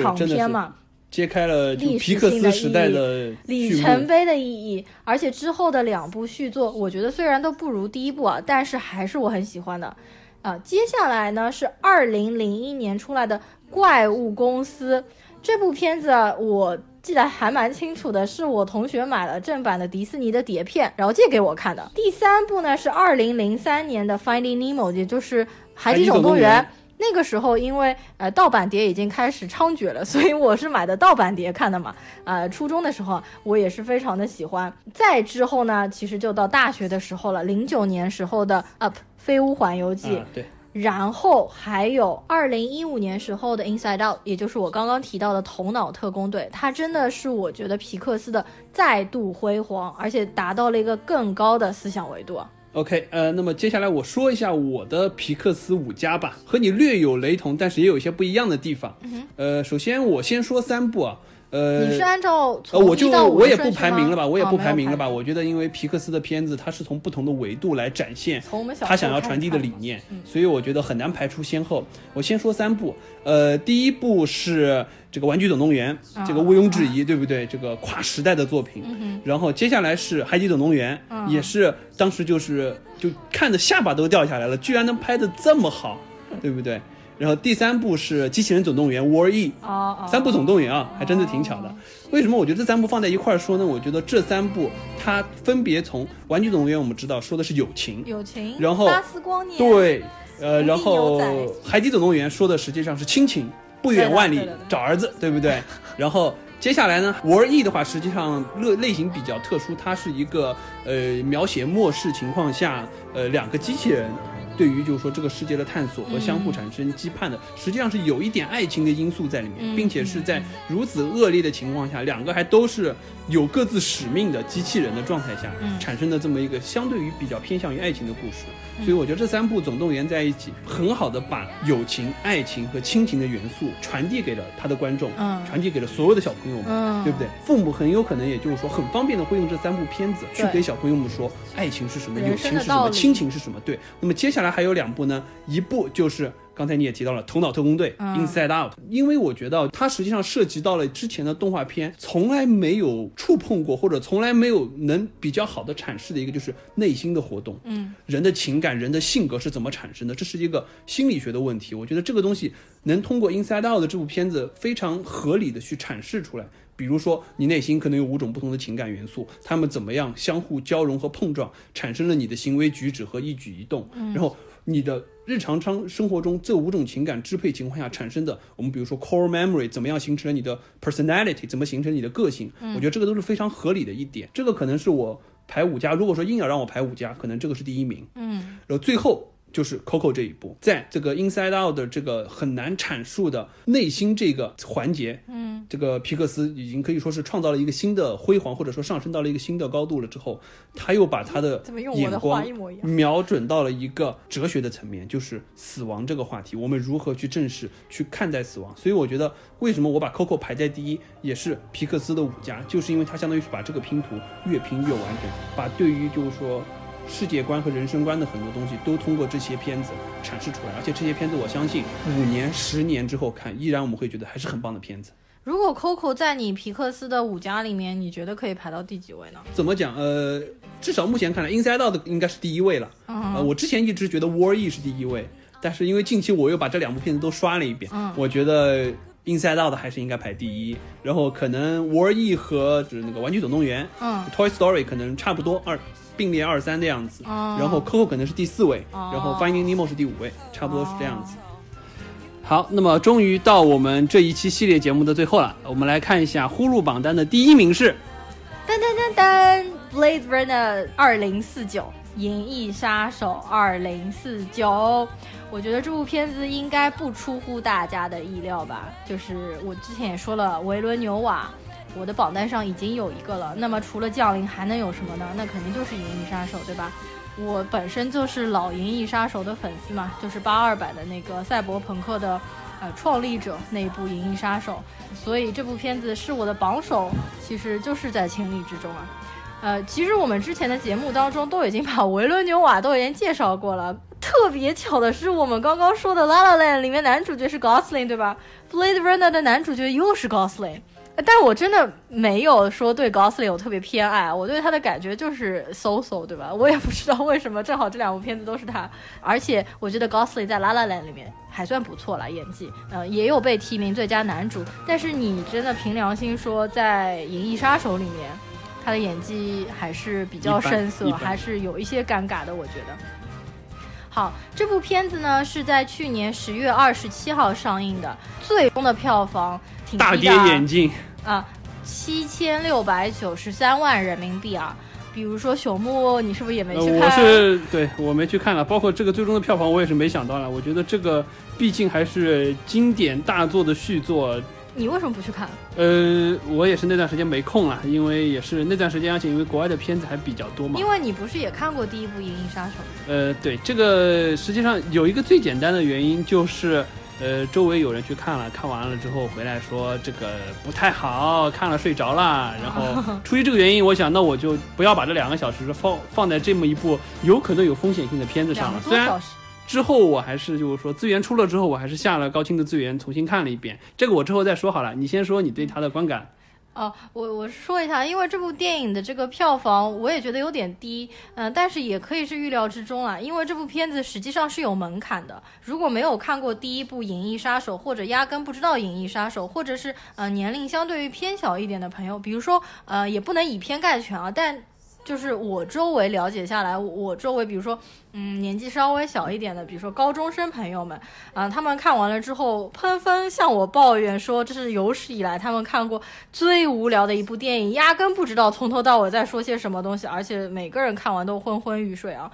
长片嘛，揭开了皮克斯时代的里程碑的意义，而且之后的两部续作，我觉得虽然都不如第一部啊，但是还是我很喜欢的。啊，接下来呢是二零零一年出来的《怪物公司》这部片子啊，我记得还蛮清楚的，是我同学买了正版的迪士尼的碟片，然后借给我看的。第三部呢是二零零三年的《Finding Nemo》，也就是《海底总动员》海底总动员那个时候，因为呃盗版碟已经开始猖獗了，所以我是买的盗版碟看的嘛。呃，初中的时候啊我也是非常的喜欢。再之后呢，其实就到大学的时候了，零九年时候的《Up 飞屋环游记》啊，对，然后还有二零一五年时候的《Inside Out》，也就是我刚刚提到的《头脑特工队》，它真的是我觉得皮克斯的再度辉煌，而且达到了一个更高的思想维度啊。OK，呃，那么接下来我说一下我的皮克斯五家吧，和你略有雷同，但是也有一些不一样的地方。呃，首先我先说三部啊，呃，你是按照呃，我就我也不排名了吧，我也哦不排名了吧。我觉得，因为皮克斯的片子，它是从不同的维度来展现他想要传递的理念，所以我觉得很难排出先后。我先说三部，呃，第一部是这个《玩具总动员》，这个毋庸置疑，对不对？这个跨时代的作品。然后接下来是《海底总动员》，也是当时就是就看的下巴都掉下来了，居然能拍的这么好，对不对？然后第三部是《机器人总动员》War E，哦哦，三部总动员啊，还真的挺巧的。为什么我觉得这三部放在一块儿说呢？我觉得这三部它分别从《玩具总动员》我们知道说的是友情，友情，然后巴斯光年，对，呃，然后《海底总动员》说的实际上是亲情，不远万里找儿子，对不对？然后接下来呢，《War E》的话，实际上类类型比较特殊，它是一个呃描写末世情况下，呃两个机器人。对于就是说这个世界的探索和相互产生羁绊的，实际上是有一点爱情的因素在里面，并且是在如此恶劣的情况下，两个还都是有各自使命的机器人的状态下，产生的这么一个相对于比较偏向于爱情的故事。所以我觉得这三部总动员在一起，很好的把友情、爱情和亲情的元素传递给了他的观众，嗯传递给了所有的小朋友们，嗯对不对？父母很有可能也就是说很方便的会用这三部片子去对给小朋友们说爱情是什么，友情是什么，亲情是什么。对，那么接下来还有两部呢，一部就是。刚才你也提到了《头脑特工队》嗯 Inside Out，因为我觉得它实际上涉及到了之前的动画片从来没有触碰过，或者从来没有能比较好的阐释的一个就是内心的活动。嗯，人的情感、人的性格是怎么产生的？这是一个心理学的问题。我觉得这个东西能通过《Inside Out》的这部片子非常合理的去阐释出来。比如说，你内心可能有五种不同的情感元素，他们怎么样相互交融和碰撞，产生了你的行为举止和一举一动。然后你的日常生生活中这五种情感支配情况下产生的，我们比如说 core memory 怎么样形成了你的 personality，怎么形成你的个性？我觉得这个都是非常合理的一点。这个可能是我排五家，如果说硬要让我排五家，可能这个是第一名。嗯，然后最后就是 Coco 这一步，在这个 Inside Out 的这个很难阐述的内心这个环节，嗯，这个皮克斯已经可以说是创造了一个新的辉煌，或者说上升到了一个新的高度了之后，他又把他的眼光？瞄准到了一个哲学的层面，就是死亡这个话题，我们如何去正视、去看待死亡。所以我觉得，为什么我把 Coco 排在第一，也是皮克斯的五家，就是因为它相当于是把这个拼图越拼越完整，把对于就是说世界观和人生观的很多东西都通过这些片子阐释出来。而且这些片子，我相信五年、十年之后看，依然我们会觉得还是很棒的片子。如果 Coco 在你皮克斯的五家里面，你觉得可以排到第几位呢？怎么讲？呃，至少目前看来，Inside Out 的应该是第一位了。嗯呃，我之前一直觉得 War E 是第一位，但是因为近期我又把这两部片子都刷了一遍，嗯我觉得 Inside Out 还是应该排第一。然后可能 War E 和就是那个玩具总动员、嗯 Toy Story 可能差不多二并列二三的样子。哦然后 Coco 可能是第四位，哦然后 Finding Nemo 是第五位，差不多是这样子。好，那么终于到我们这一期系列节目的最后了，我们来看一下呼噜榜单的第一名是。噔噔噔噔，Blade Runner 二零四九，《银翼杀手二零四九》。我觉得这部片子应该不出乎大家的意料吧？就是我之前也说了，维伦纽瓦，我的榜单上已经有一个了。那么除了降临，还能有什么呢？那肯定就是《银翼杀手》，对吧？我本身就是老《银翼杀手》的粉丝嘛，就是八二版的那个赛博朋克的呃创立者那一部《银翼杀手》，所以这部片子是我的榜首，其实就是在情理之中啊。呃，其实我们之前的节目当中都已经把维伦纽瓦都已经介绍过了。特别巧的是，我们刚刚说的《La La Land》里面男主角是 Gosling，对吧？《Blade Runner》的男主角又是 Gosling。呃但我真的没有说对 Gosling 有特别偏爱，我对他的感觉就是 so so，对吧？我也不知道为什么，正好这两部片子都是他，而且我觉得 Gosling 在《La La Land》里面还算不错了，演技，呃，也有被提名最佳男主。但是你真的凭良心说，在《银翼杀手》里面，他的演技还是比较生涩还是有一些尴尬的，我觉得。好，这部片子呢是在去年十月二十七号上映的，最终的票房挺大跌眼镜，啊，七千六百九十三万人民币啊。比如说朽木，你是不是也没呃，去看？我是对我没去看了，包括这个最终的票房，我也是没想到了。我觉得这个毕竟还是经典大作的续作，你为什么不去看？呃，我也是那段时间没空了，因为也是那段时间，而且因为国外的片子还比较多嘛。因为你不是也看过第一部《银翼杀手》？呃，对，这个实际上有一个最简单的原因就是，呃，周围有人去看了，看完了之后回来说这个不太好，看了睡着了。然后 出于这个原因，我想那我就不要把这两个小时放放在这么一部有可能有风险性的片子上了。虽然之后我还是就是说资源出了之后，我还是下了高清的资源重新看了一遍。这个我之后再说好了，你先说你对它的观感。哦，我我说一下，因为这部电影的这个票房我也觉得有点低，嗯，但是也可以是预料之中啊，因为这部片子实际上是有门槛的。如果没有看过第一部《银翼杀手》，或者压根不知道《银翼杀手》，或者是呃年龄相对于偏小一点的朋友，比如说呃也不能以偏概全啊，但。就是我周围了解下来，我周围比如说，嗯，年纪稍微小一点的，比如说高中生朋友们，啊，他们看完了之后，纷纷向我抱怨说，这是有史以来他们看过最无聊的一部电影，压根不知道从头到尾在说些什么东西，而且每个人看完都昏昏欲睡啊。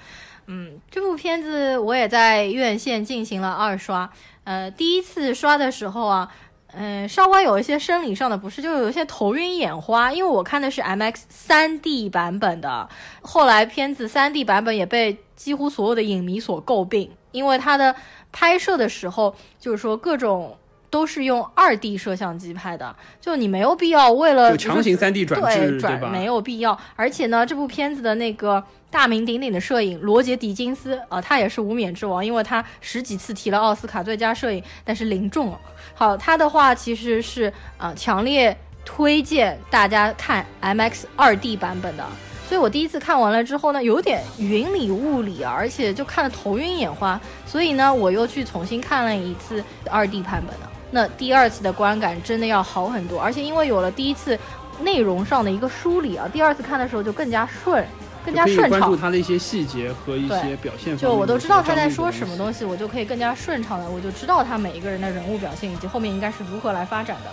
嗯，这部片子我也在院线进行了二刷，呃，第一次刷的时候啊。嗯，稍微有一些生理上的不适，就有一些头晕眼花。因为我看的是 MX 三 D 版本的，后来片子三 D 版本也被几乎所有的影迷所诟病，因为它的拍摄的时候，就是说各种都是用二 D 摄像机拍的，就你没有必要为了强行三 D 转制，对转？没有必要。而且呢，这部片子的那个。大名鼎鼎的摄影罗杰·狄金斯啊，他也是无冕之王，因为他十几次提了奥斯卡最佳摄影，但是零中了。好，他的话其实是啊，强烈推荐大家看 MX 二 D 版本的。所以我第一次看完了之后呢，有点云里雾里，而且就看得头晕眼花。所以呢，我又去重新看了一次二 D 版本的。那第二次的观感真的要好很多，而且因为有了第一次内容上的一个梳理啊，第二次看的时候就更加顺。更加顺畅，关注他的一些细节和一些表现。就我都知道他在说什么东西，我就可以更加顺畅的，我就知道他每一个人的人物表现以及后面应该是如何来发展的。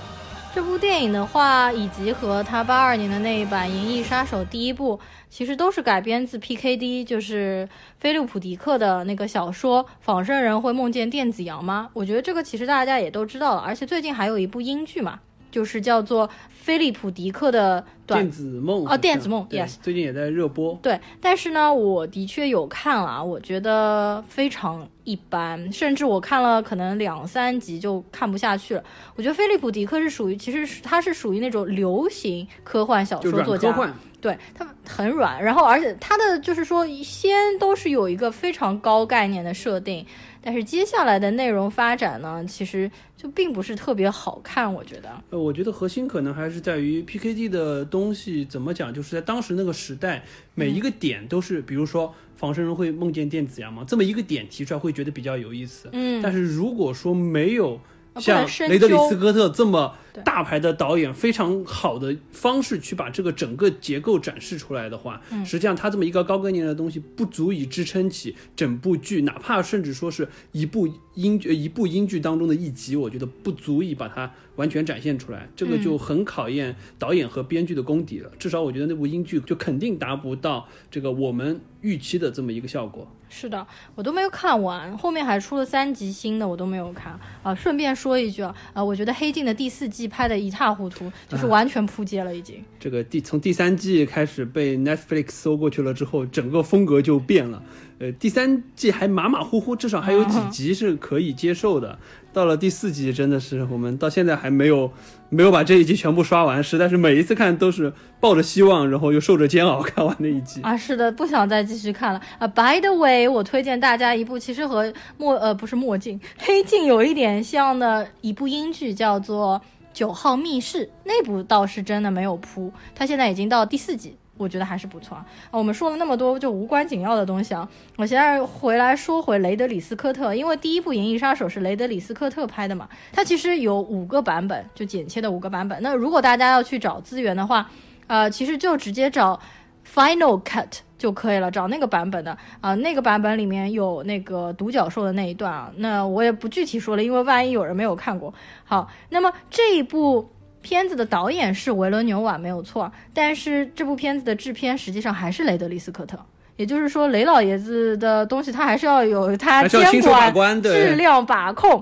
这部电影的话，以及和他八二年的那一版《银翼杀手》第一部，其实都是改编自 P.K.D，就是菲利普·迪克的那个小说《仿生人会梦见电子羊吗》？我觉得这个其实大家也都知道了，而且最近还有一部英剧嘛。就是叫做菲利普迪克的电子梦哦，电子梦，yes，最近也在热播。对，但是呢，我的确有看了，我觉得非常一般，甚至我看了可能两三集就看不下去了。我觉得菲利普迪克是属于，其实他是属于那种流行科幻小说作家，对他很软，然后而且他的就是说先都是有一个非常高概念的设定。但是接下来的内容发展呢，其实就并不是特别好看，我觉得。呃，我觉得核心可能还是在于 PKD 的东西怎么讲，就是在当时那个时代，每一个点都是，比如说仿生人会梦见电子羊吗？这么一个点提出来会觉得比较有意思。嗯。但是如果说没有。像雷德里斯科特这么大牌的导演，非常好的方式去把这个整个结构展示出来的话，实际上他这么一个高概念的东西，不足以支撑起整部剧，哪怕甚至说是一部英剧、一部英剧当中的一集，我觉得不足以把它完全展现出来。这个就很考验导演和编剧的功底了。至少我觉得那部英剧就肯定达不到这个我们预期的这么一个效果。是的，我都没有看完，后面还出了三集新的，我都没有看啊。顺便说一句啊，呃，我觉得《黑镜》的第四季拍的一塌糊涂，就是完全扑街了，已经。这个第从第三季开始被 Netflix 搜过去了之后，整个风格就变了。呃，第三季还马马虎虎，至少还有几集是可以接受的。到了第四季，真的是我们到现在还没有没有把这一集全部刷完，实在是每一次看都是抱着希望，然后又受着煎熬 看完那一集啊。是的，不想再继续看了啊。By the way，我推荐大家一部其实和墨呃不是墨镜黑镜有一点像的一部英剧，叫做《九号密室》，那部倒是真的没有扑，它现在已经到第四集。我觉得还是不错啊。我们说了那么多就无关紧要的东西啊，我现在回来说回雷德里斯科特，因为第一部《银翼杀手》是雷德里斯科特拍的嘛，它其实有五个版本，就剪切的五个版本。那如果大家要去找资源的话，呃，其实就直接找 Final Cut 就可以了，找那个版本的啊，那个版本里面有那个独角兽的那一段啊，那我也不具体说了，因为万一有人没有看过。好，那么这一部。片子的导演是维伦纽瓦没有错，但是这部片子的制片实际上还是雷德利斯科特，也就是说雷老爷子的东西他还是要有他监管、质量把控。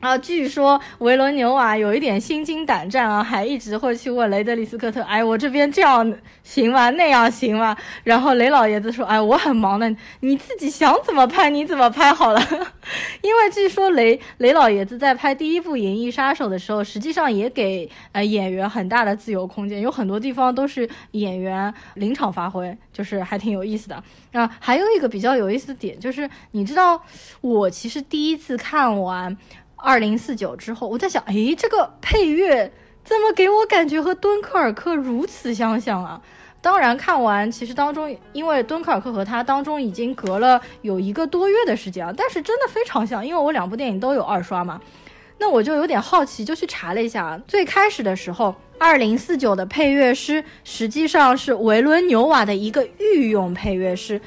啊，据说维伦纽瓦有一点心惊胆战啊，还一直会去问雷德里斯科特，哎，我这边这样行吗？那样行吗？然后雷老爷子说，哎，我很忙的，你自己想怎么拍你怎么拍好了。因为据说雷雷老爷子在拍第一部《银翼杀手》的时候，实际上也给呃演员很大的自由空间，有很多地方都是演员临场发挥，就是还挺有意思的。啊，还有一个比较有意思的点就是，你知道我其实第一次看完。二零四九之后，我在想，哎，这个配乐怎么给我感觉和敦刻尔克如此相像啊？当然，看完其实当中，因为敦刻尔克和它当中已经隔了有一个多月的时间啊，但是真的非常像，因为我两部电影都有二刷嘛。那我就有点好奇，就去查了一下啊，最开始的时候，二零四九的配乐师实际上是维伦纽瓦的一个御用配乐师。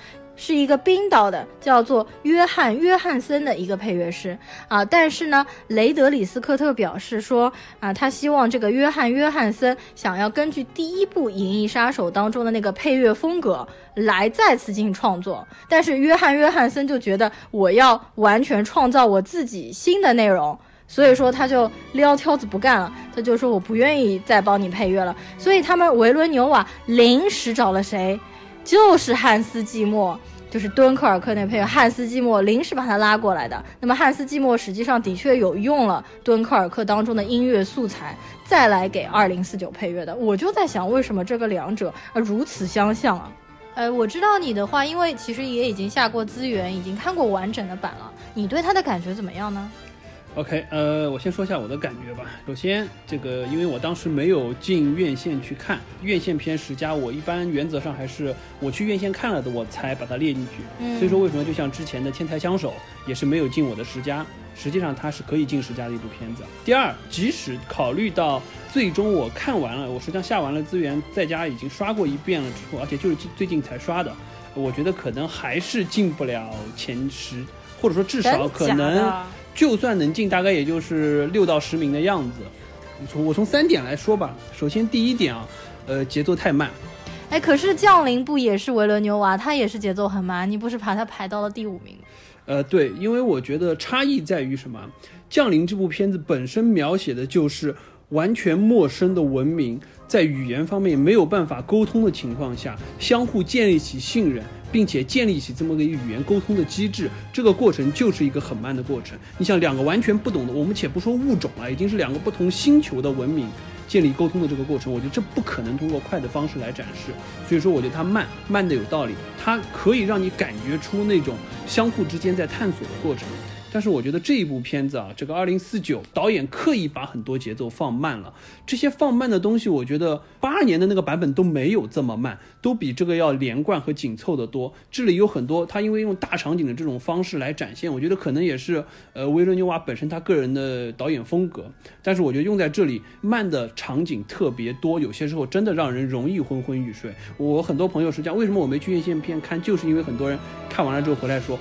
是一个冰岛的，叫做约翰·约翰森的一个配乐师。啊，但是呢，雷德里斯科特表示说啊，他希望这个约翰·约翰森想要根据第一部《银翼杀手》当中的那个配乐风格来再次进行创作，但是约翰·约翰森就觉得我要完全创造我自己新的内容，所以说他就撂挑子不干了，他就说我不愿意再帮你配乐了，所以他们维伦纽瓦临时找了谁？就是汉斯季默，就是敦刻尔克那配乐，汉斯季默临时把他拉过来的。那么汉斯季默实际上的确有用了敦刻尔克当中的音乐素材，再来给二零四九配乐的。我就在想，为什么这个两者啊如此相像啊？呃，我知道你的话，因为其实也已经下过资源，已经看过完整的版了，你对他的感觉怎么样呢？OK，呃，我先说一下我的感觉吧。首先，这个因为我当时没有进院线去看院线片十佳，我一般原则上还是我去院线看了的，我才把它列进去。嗯，所以说为什么就像之前的《天才枪手》也是没有进我的十佳，实际上它是可以进十佳的一部片子。第二，即使考虑到最终我看完了，我实际上下完了资源，在家已经刷过一遍了之后，而且就是最近才刷的，我觉得可能还是进不了前十，或者说至少可能。就算能进，大概也就是六到十名的样子。从我从三点来说吧，首先第一点啊，呃，节奏太慢。哎，可是降临不也是维伦纽瓦，他也是节奏很慢，你不是把他排到了第五名？呃，对，因为我觉得差异在于什么？降临这部片子本身描写的就是完全陌生的文明，在语言方面没有办法沟通的情况下，相互建立起信任。并且建立起这么个语言沟通的机制，这个过程就是一个很慢的过程。你想两个完全不懂的，我们且不说物种了，已经是两个不同星球的文明建立沟通的这个过程，我觉得这不可能通过快的方式来展示。所以说，我觉得它慢，慢的有道理，它可以让你感觉出那种相互之间在探索的过程。但是我觉得这一部片子啊，这个二零四九导演刻意把很多节奏放慢了。这些放慢的东西，我觉得八二年的那个版本都没有这么慢，都比这个要连贯和紧凑的多。这里有很多他因为用大场景的这种方式来展现，我觉得可能也是呃维伦纽瓦本身他个人的导演风格。但是我觉得用在这里慢的场景特别多，有些时候真的让人容易昏昏欲睡。我很多朋友是这样，为什么我没去院线片看，就是因为很多人看完了之后回来说，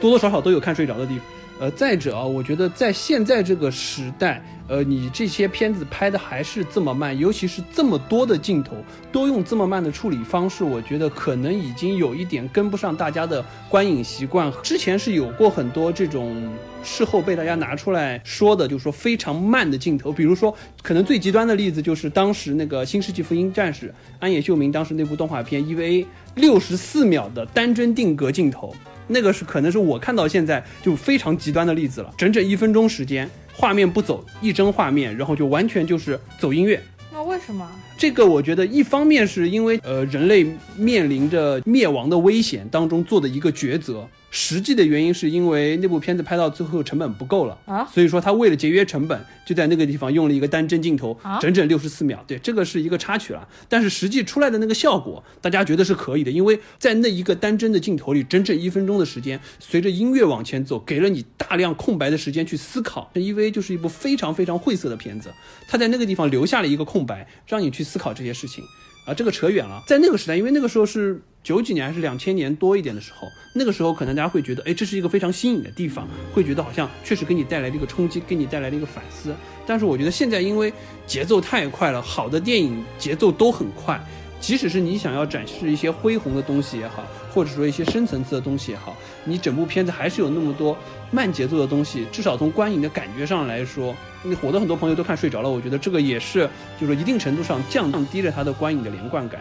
多多少少都有看睡着的地方。呃，再者啊，我觉得在现在这个时代，呃，你这些片子拍的还是这么慢，尤其是这么多的镜头都用这么慢的处理方式，我觉得可能已经有一点跟不上大家的观影习惯。之前是有过很多这种事后被大家拿出来说的，就是说非常慢的镜头，比如说，可能最极端的例子就是当时那个《新世纪福音战士》安野秀明当时那部动画片 EVA 六十四秒的单帧定格镜头。那个是可能是我看到现在就非常极端的例子了，整整一分钟时间，画面不走，一帧画面，然后就完全就是走音乐。那为什么？这个我觉得一方面是因为呃人类面临着灭亡的危险当中做的一个抉择。实际的原因是因为那部片子拍到最后成本不够了啊，所以说他为了节约成本，就在那个地方用了一个单帧镜头，整整六十四秒。对，这个是一个插曲了。但是实际出来的那个效果，大家觉得是可以的，因为在那一个单帧的镜头里，整整一分钟的时间，随着音乐往前走，给了你大量空白的时间去思考。这 EVA 就是一部非常非常晦涩的片子，他在那个地方留下了一个空白，让你去思考这些事情。啊，这个扯远了。在那个时代，因为那个时候是九几年还是两千年多一点的时候，那个时候可能大家会觉得，哎，这是一个非常新颖的地方，会觉得好像确实给你带来了一个冲击，给你带来了一个反思。但是我觉得现在因为节奏太快了，好的电影节奏都很快，即使是你想要展示一些恢宏的东西也好，或者说一些深层次的东西也好，你整部片子还是有那么多慢节奏的东西。至少从观影的感觉上来说，我的很多朋友都看睡着了。我觉得这个也是，就是一定程度上降低了他的观影的连贯感。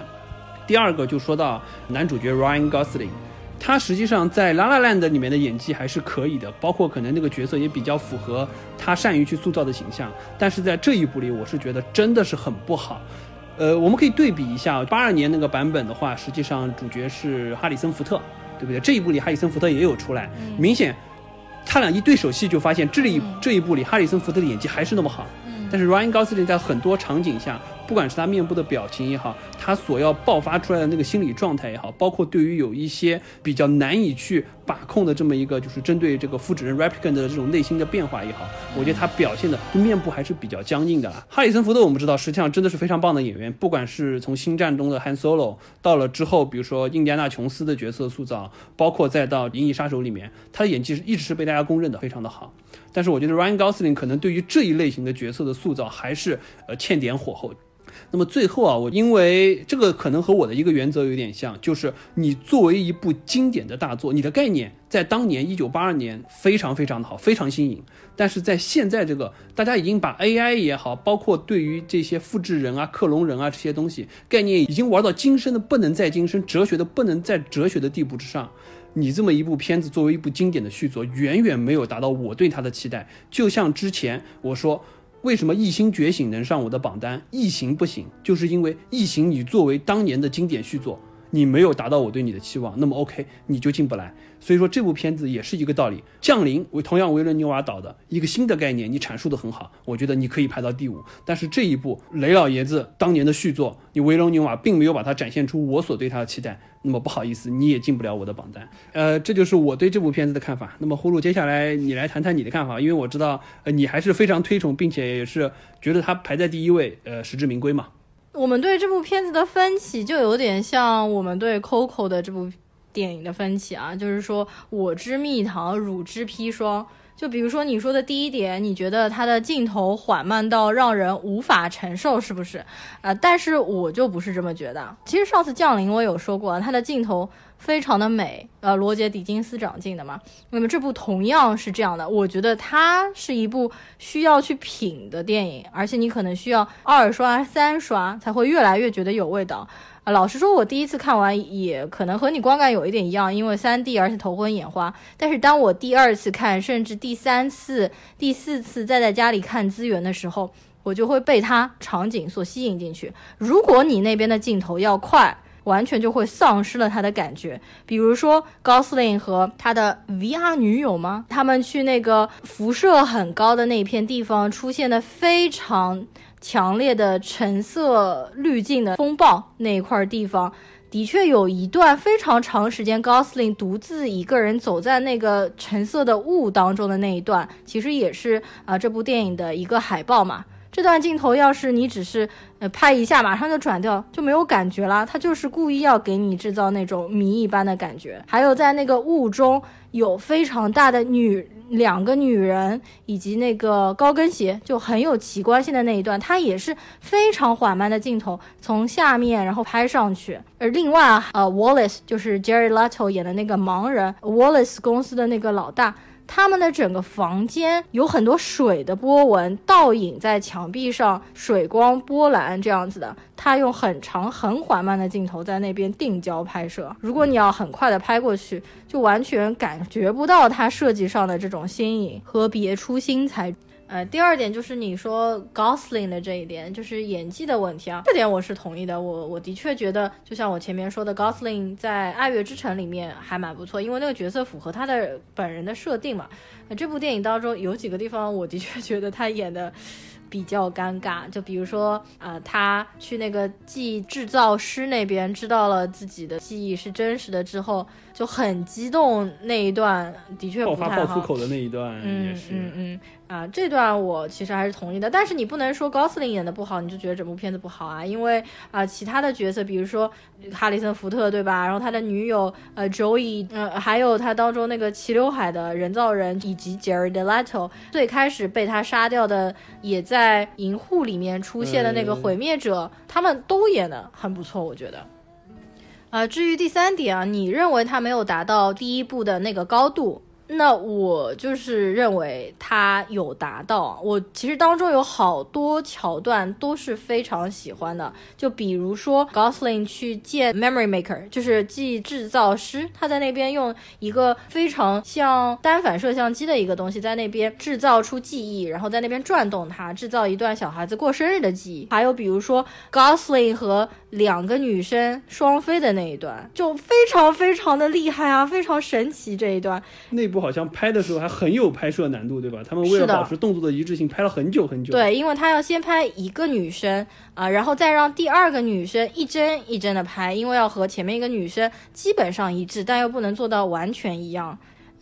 第二个就说到男主角 Ryan Gosling。他实际上在《La La Land》里面的演技还是可以的，包括可能那个角色也比较符合他善于去塑造的形象。但是在这一部里，我是觉得真的是很不好。呃，我们可以对比一下八二年那个版本的话，实际上主角是哈里森福特，对不对？这一部里哈里森福特也有出来，明显他俩一对手戏就发现这里这一部里哈里森福特的演技还是那么好。但是 Ryan Gosling 在很多场景下。不管是他面部的表情也好，他所要爆发出来的那个心理状态也好，包括对于有一些比较难以去把控的这么一个，就是针对这个复制人 replicant 的这种内心的变化也好，我觉得他表现的面部还是比较僵硬的。哈里森福特我们知道，实际上真的是非常棒的演员，不管是从星战中的 Han Solo，到了之后，比如说印第安纳琼斯的角色塑造，包括再到银翼杀手里面，他的演技是一直是被大家公认的非常的好。但是我觉得 Ryan Gosling 可能对于这一类型的角色的塑造还是呃欠点火候。那么最后啊，我因为这个可能和我的一个原则有点像，就是你作为一部经典的大作，你的概念在当年一九八二年非常非常的好，非常新颖。但是在现在这个大家已经把 AI 也好，包括对于这些复制人啊、克隆人啊这些东西概念已经玩到今生的不能再今生、哲学的不能再哲学的地步之上，你这么一部片子作为一部经典的续作，远远没有达到我对它的期待。就像之前我说。为什么《异星觉醒》能上我的榜单，《异形》不行？就是因为《异形》你作为当年的经典续作，你没有达到我对你的期望，那么 OK，你就进不来。所以说这部片子也是一个道理。降临为同样维伦纽瓦导的一个新的概念，你阐述的很好，我觉得你可以排到第五。但是这一部雷老爷子当年的续作，你维伦纽瓦并没有把它展现出我所对他的期待，那么不好意思，你也进不了我的榜单。呃，这就是我对这部片子的看法。那么呼噜，接下来你来谈谈你的看法，因为我知道呃你还是非常推崇，并且也是觉得它排在第一位，呃，实至名归嘛。我们对这部片子的分歧就有点像我们对 Coco 的这部。电影的分歧啊，就是说我之蜜糖，汝之砒霜。就比如说你说的第一点，你觉得它的镜头缓慢到让人无法承受，是不是？啊，但是我就不是这么觉得。其实上次降临我有说过，它的镜头非常的美，呃，罗杰·狄金斯掌镜的嘛。那么这部同样是这样的，我觉得它是一部需要去品的电影，而且你可能需要二刷、三刷才会越来越觉得有味道。老实说，我第一次看完也可能和你观感有一点一样，因为三 D 而且头昏眼花。但是当我第二次看，甚至第三次、第四次再在家里看资源的时候，我就会被它场景所吸引进去。如果你那边的镜头要快，完全就会丧失了他的感觉。比如说高司令和他的 VR 女友吗？他们去那个辐射很高的那片地方，出现的非常。强烈的橙色滤镜的风暴那一块地方，的确有一段非常长时间，高司令独自一个人走在那个橙色的雾当中的那一段，其实也是啊这部电影的一个海报嘛。这段镜头要是你只是呃拍一下，马上就转掉，就没有感觉了。他就是故意要给你制造那种谜一般的感觉。还有在那个雾中有非常大的女。两个女人以及那个高跟鞋就很有奇观性的那一段，它也是非常缓慢的镜头，从下面然后拍上去。而另外啊，呃，Wallace 就是 Jerry Leto 演的那个盲人，Wallace 公司的那个老大。他们的整个房间有很多水的波纹倒影在墙壁上，水光波澜这样子的。他用很长很缓慢的镜头在那边定焦拍摄。如果你要很快的拍过去，就完全感觉不到他设计上的这种新颖和别出心裁。呃，第二点就是你说 Gosling 的这一点，就是演技的问题啊，这点我是同意的。我我的确觉得，就像我前面说的，Gosling 在《爱乐之城》里面还蛮不错，因为那个角色符合他的本人的设定嘛。那这部电影当中有几个地方，我的确觉得他演的。比较尴尬，就比如说，呃，他去那个记忆制造师那边，知道了自己的记忆是真实的之后，就很激动那一段，的确爆发爆粗口的那一段，嗯嗯嗯，啊，这段我其实还是同意的，但是你不能说高司令演的不好，你就觉得整部片子不好啊，因为啊，其他的角色，比如说哈里森福特，对吧？然后他的女友呃，Joey，呃，还有他当中那个齐刘海的人造人，以及 Jared Leto，最开始被他杀掉的也在《银护》里面出现的那个毁灭者，他们都演的很不错，我觉得。啊，至于第三点啊，你认为他没有达到第一部的那个高度？那我就是认为他有达到，我其实当中有好多桥段都是非常喜欢的，就比如说 Gosling 去见 Memory Maker，就是记忆制造师，他在那边用一个非常像单反摄像机的一个东西在那边制造出记忆，然后在那边转动它，制造一段小孩子过生日的记忆。还有比如说 Gosling 和两个女生双飞的那一段，就非常非常的厉害啊，非常神奇这一段。内部。好像拍的时候还很有拍摄难度，对吧？他们为了保持动作的一致性，拍了很久很久。对，因为他要先拍一个女生啊，然后再让第二个女生一帧一帧的拍，因为要和前面一个女生基本上一致，但又不能做到完全一样。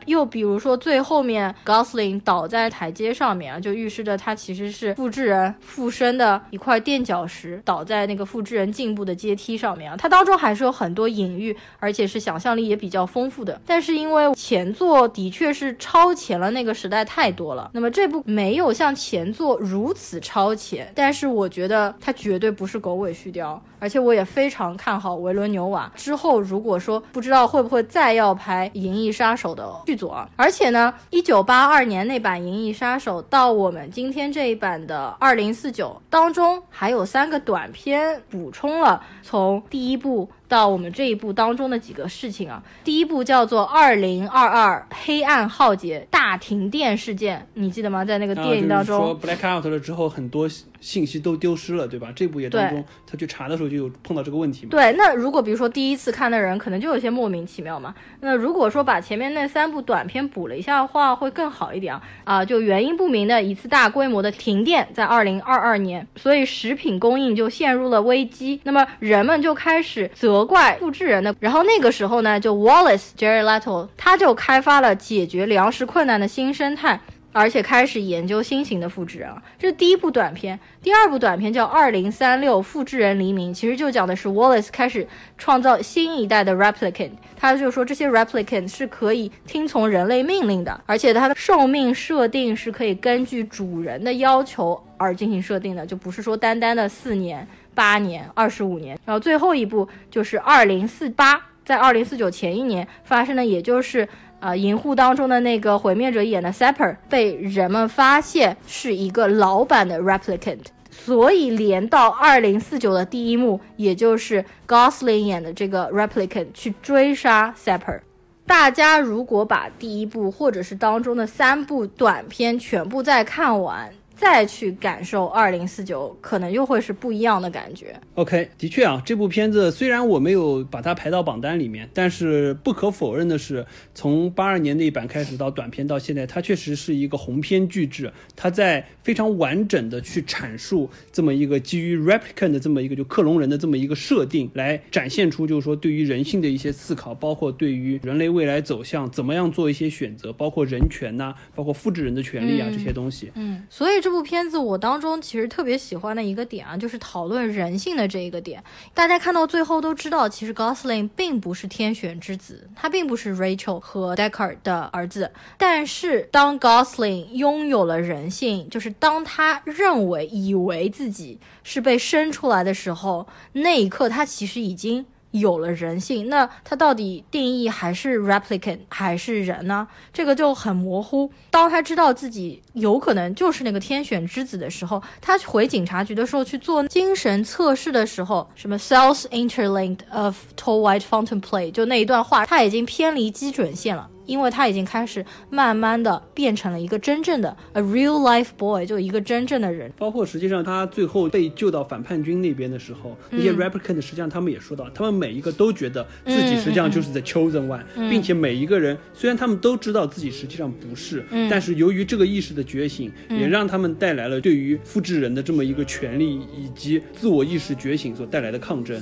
又比如说最后面，Gosling 倒在台阶上面啊，就预示着他其实是复制人附身的一块垫脚石，倒在那个复制人进步的阶梯上面啊。它当中还是有很多隐喻，而且是想象力也比较丰富的。但是因为前作的确是超前了那个时代太多了，那么这部没有像前作如此超前，但是我觉得它绝对不是狗尾续貂。而且我也非常看好维伦纽瓦之后，如果说不知道会不会再要拍《银翼杀手》的剧而且呢，一九八二年那版《银翼杀手》到我们今天这一版的二零四九当中，还有三个短片补充了从第一部。到我们这一部当中的几个事情啊，第一部叫做《二零二二黑暗浩劫大停电事件》，你记得吗？在那个电影当中，说 black out 了之后，很多信息都丢失了，对吧？这部也当中，他去查的时候就有碰到这个问题嘛。对，那如果比如说第一次看的人，可能就有些莫名其妙嘛。那如果说把前面那三部短片补了一下的话，会更好一点啊。啊，就原因不明的一次大规模的停电，在二零二二年，所以食品供应就陷入了危机。那么人们就开始责。责怪复制人的，然后那个时候呢，就 Wallace Jerry Leto 他就开发了解决粮食困难的新生态，而且开始研究新型的复制人。这是第一部短片，第二部短片叫《二零三六复制人黎明》，其实就讲的是 Wallace 开始创造新一代的 replicant，他就说这些 replicant 是可以听从人类命令的，而且它的寿命设定是可以根据主人的要求而进行设定的，就不是说单单的四年。八年、二十五年，然后最后一部就是二零四八，在二零四九前一年发生的，也就是呃银护当中的那个毁灭者演的 Sapper 被人们发现是一个老版的 Replicant，所以连到二零四九的第一幕，也就是 Gosling 演的这个 Replicant 去追杀 Sapper。大家如果把第一部或者是当中的三部短片全部再看完。再去感受二零四九，可能又会是不一样的感觉。OK，的确啊，这部片子虽然我没有把它排到榜单里面，但是不可否认的是，从八二年那一版开始到短片到现在，它确实是一个鸿篇巨制。它在非常完整的去阐述这么一个基于 replicant 的这么一个就克隆人的这么一个设定，来展现出就是说对于人性的一些思考，包括对于人类未来走向怎么样做一些选择，包括人权呐，包括复制人的权利啊这些东西。嗯，所以。这部片子我当中其实特别喜欢的一个点啊，就是讨论人性的这一个点。大家看到最后都知道，其实 Gosling 并不是天选之子，他并不是 Rachel 和 Decker 的儿子。但是当 Gosling 拥有了人性，就是当他认为、以为自己是被生出来的时候，那一刻他其实已经。有了人性，那他到底定义还是 replicant 还是人呢？这个就很模糊。当他知道自己有可能就是那个天选之子的时候，他回警察局的时候去做精神测试的时候，什么 cells interlinked of tall white fountain play，就那一段话，他已经偏离基准线了。因为他已经开始慢慢的变成了一个真正的 a real life boy，就一个真正的人。包括实际上他最后被救到反叛军那边的时候，那些 replicant 实际上他们也说到，他们每一个都觉得自己实际上就是 the chosen one，并且每一个人虽然他们都知道自己实际上不是，但是由于这个意识的觉醒，也让他们带来了对于复制人的这么一个权利以及自我意识觉醒所带来的抗争。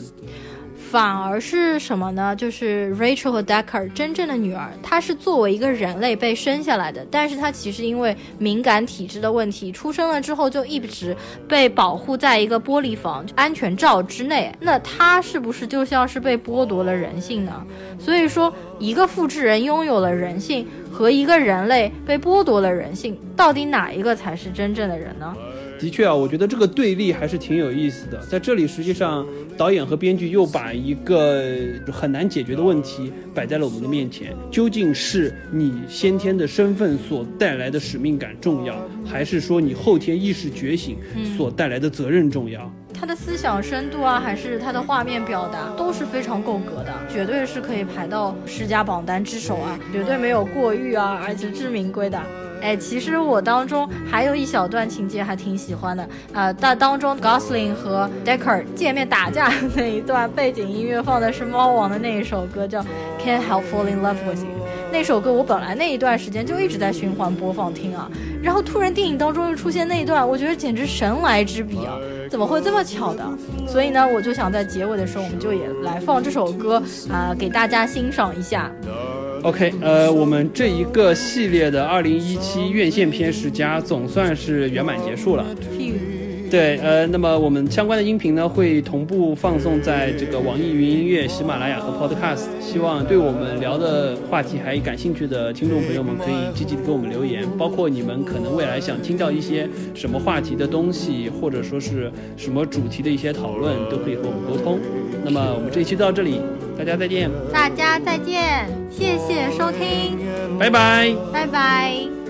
反而是什么呢？就是 Rachel 和 Decker 真正的女儿，她是作为一个人类被生下来的，但是她其实因为敏感体质的问题，出生了之后就一直被保护在一个玻璃房安全罩之内。那她是不是就像是被剥夺了人性呢？所以说，一个复制人拥有了人性。和一个人类被剥夺了人性，到底哪一个才是真正的人呢？的确啊，我觉得这个对立还是挺有意思的。在这里，实际上导演和编剧又把一个很难解决的问题摆在了我们的面前：究竟是你先天的身份所带来的使命感重要，还是说你后天意识觉醒所带来的责任重要？他的思想深度啊，还是他的画面表达都是非常够格的，绝对是可以排到十佳榜单之首啊，绝对没有过誉啊，而且是名归的。哎，其实我当中还有一小段情节还挺喜欢的，呃，但当中 Gosling 和 Decker 见面打架的那一段，背景音乐放的是猫王的那一首歌，叫 Can't Help Falling in Love with You。那首歌我本来那一段时间就一直在循环播放听啊，然后突然电影当中又出现那一段，我觉得简直神来之笔啊！怎么会这么巧的？所以呢，我就想在结尾的时候，我们就也来放这首歌啊，给大家欣赏一下。OK，呃，我们这一个系列的二零一七院线片十佳总算是圆满结束了。对，呃，那么我们相关的音频呢会同步放送在这个网易云音乐、喜马拉雅和 Podcast。希望对我们聊的话题还感兴趣的听众朋友们可以积极的给我们留言，包括你们可能未来想听到一些什么话题的东西，或者说是什么主题的一些讨论，都可以和我们沟通。那么我们这一期到这里。大家再见，大家再见，谢谢收听，拜拜，拜拜。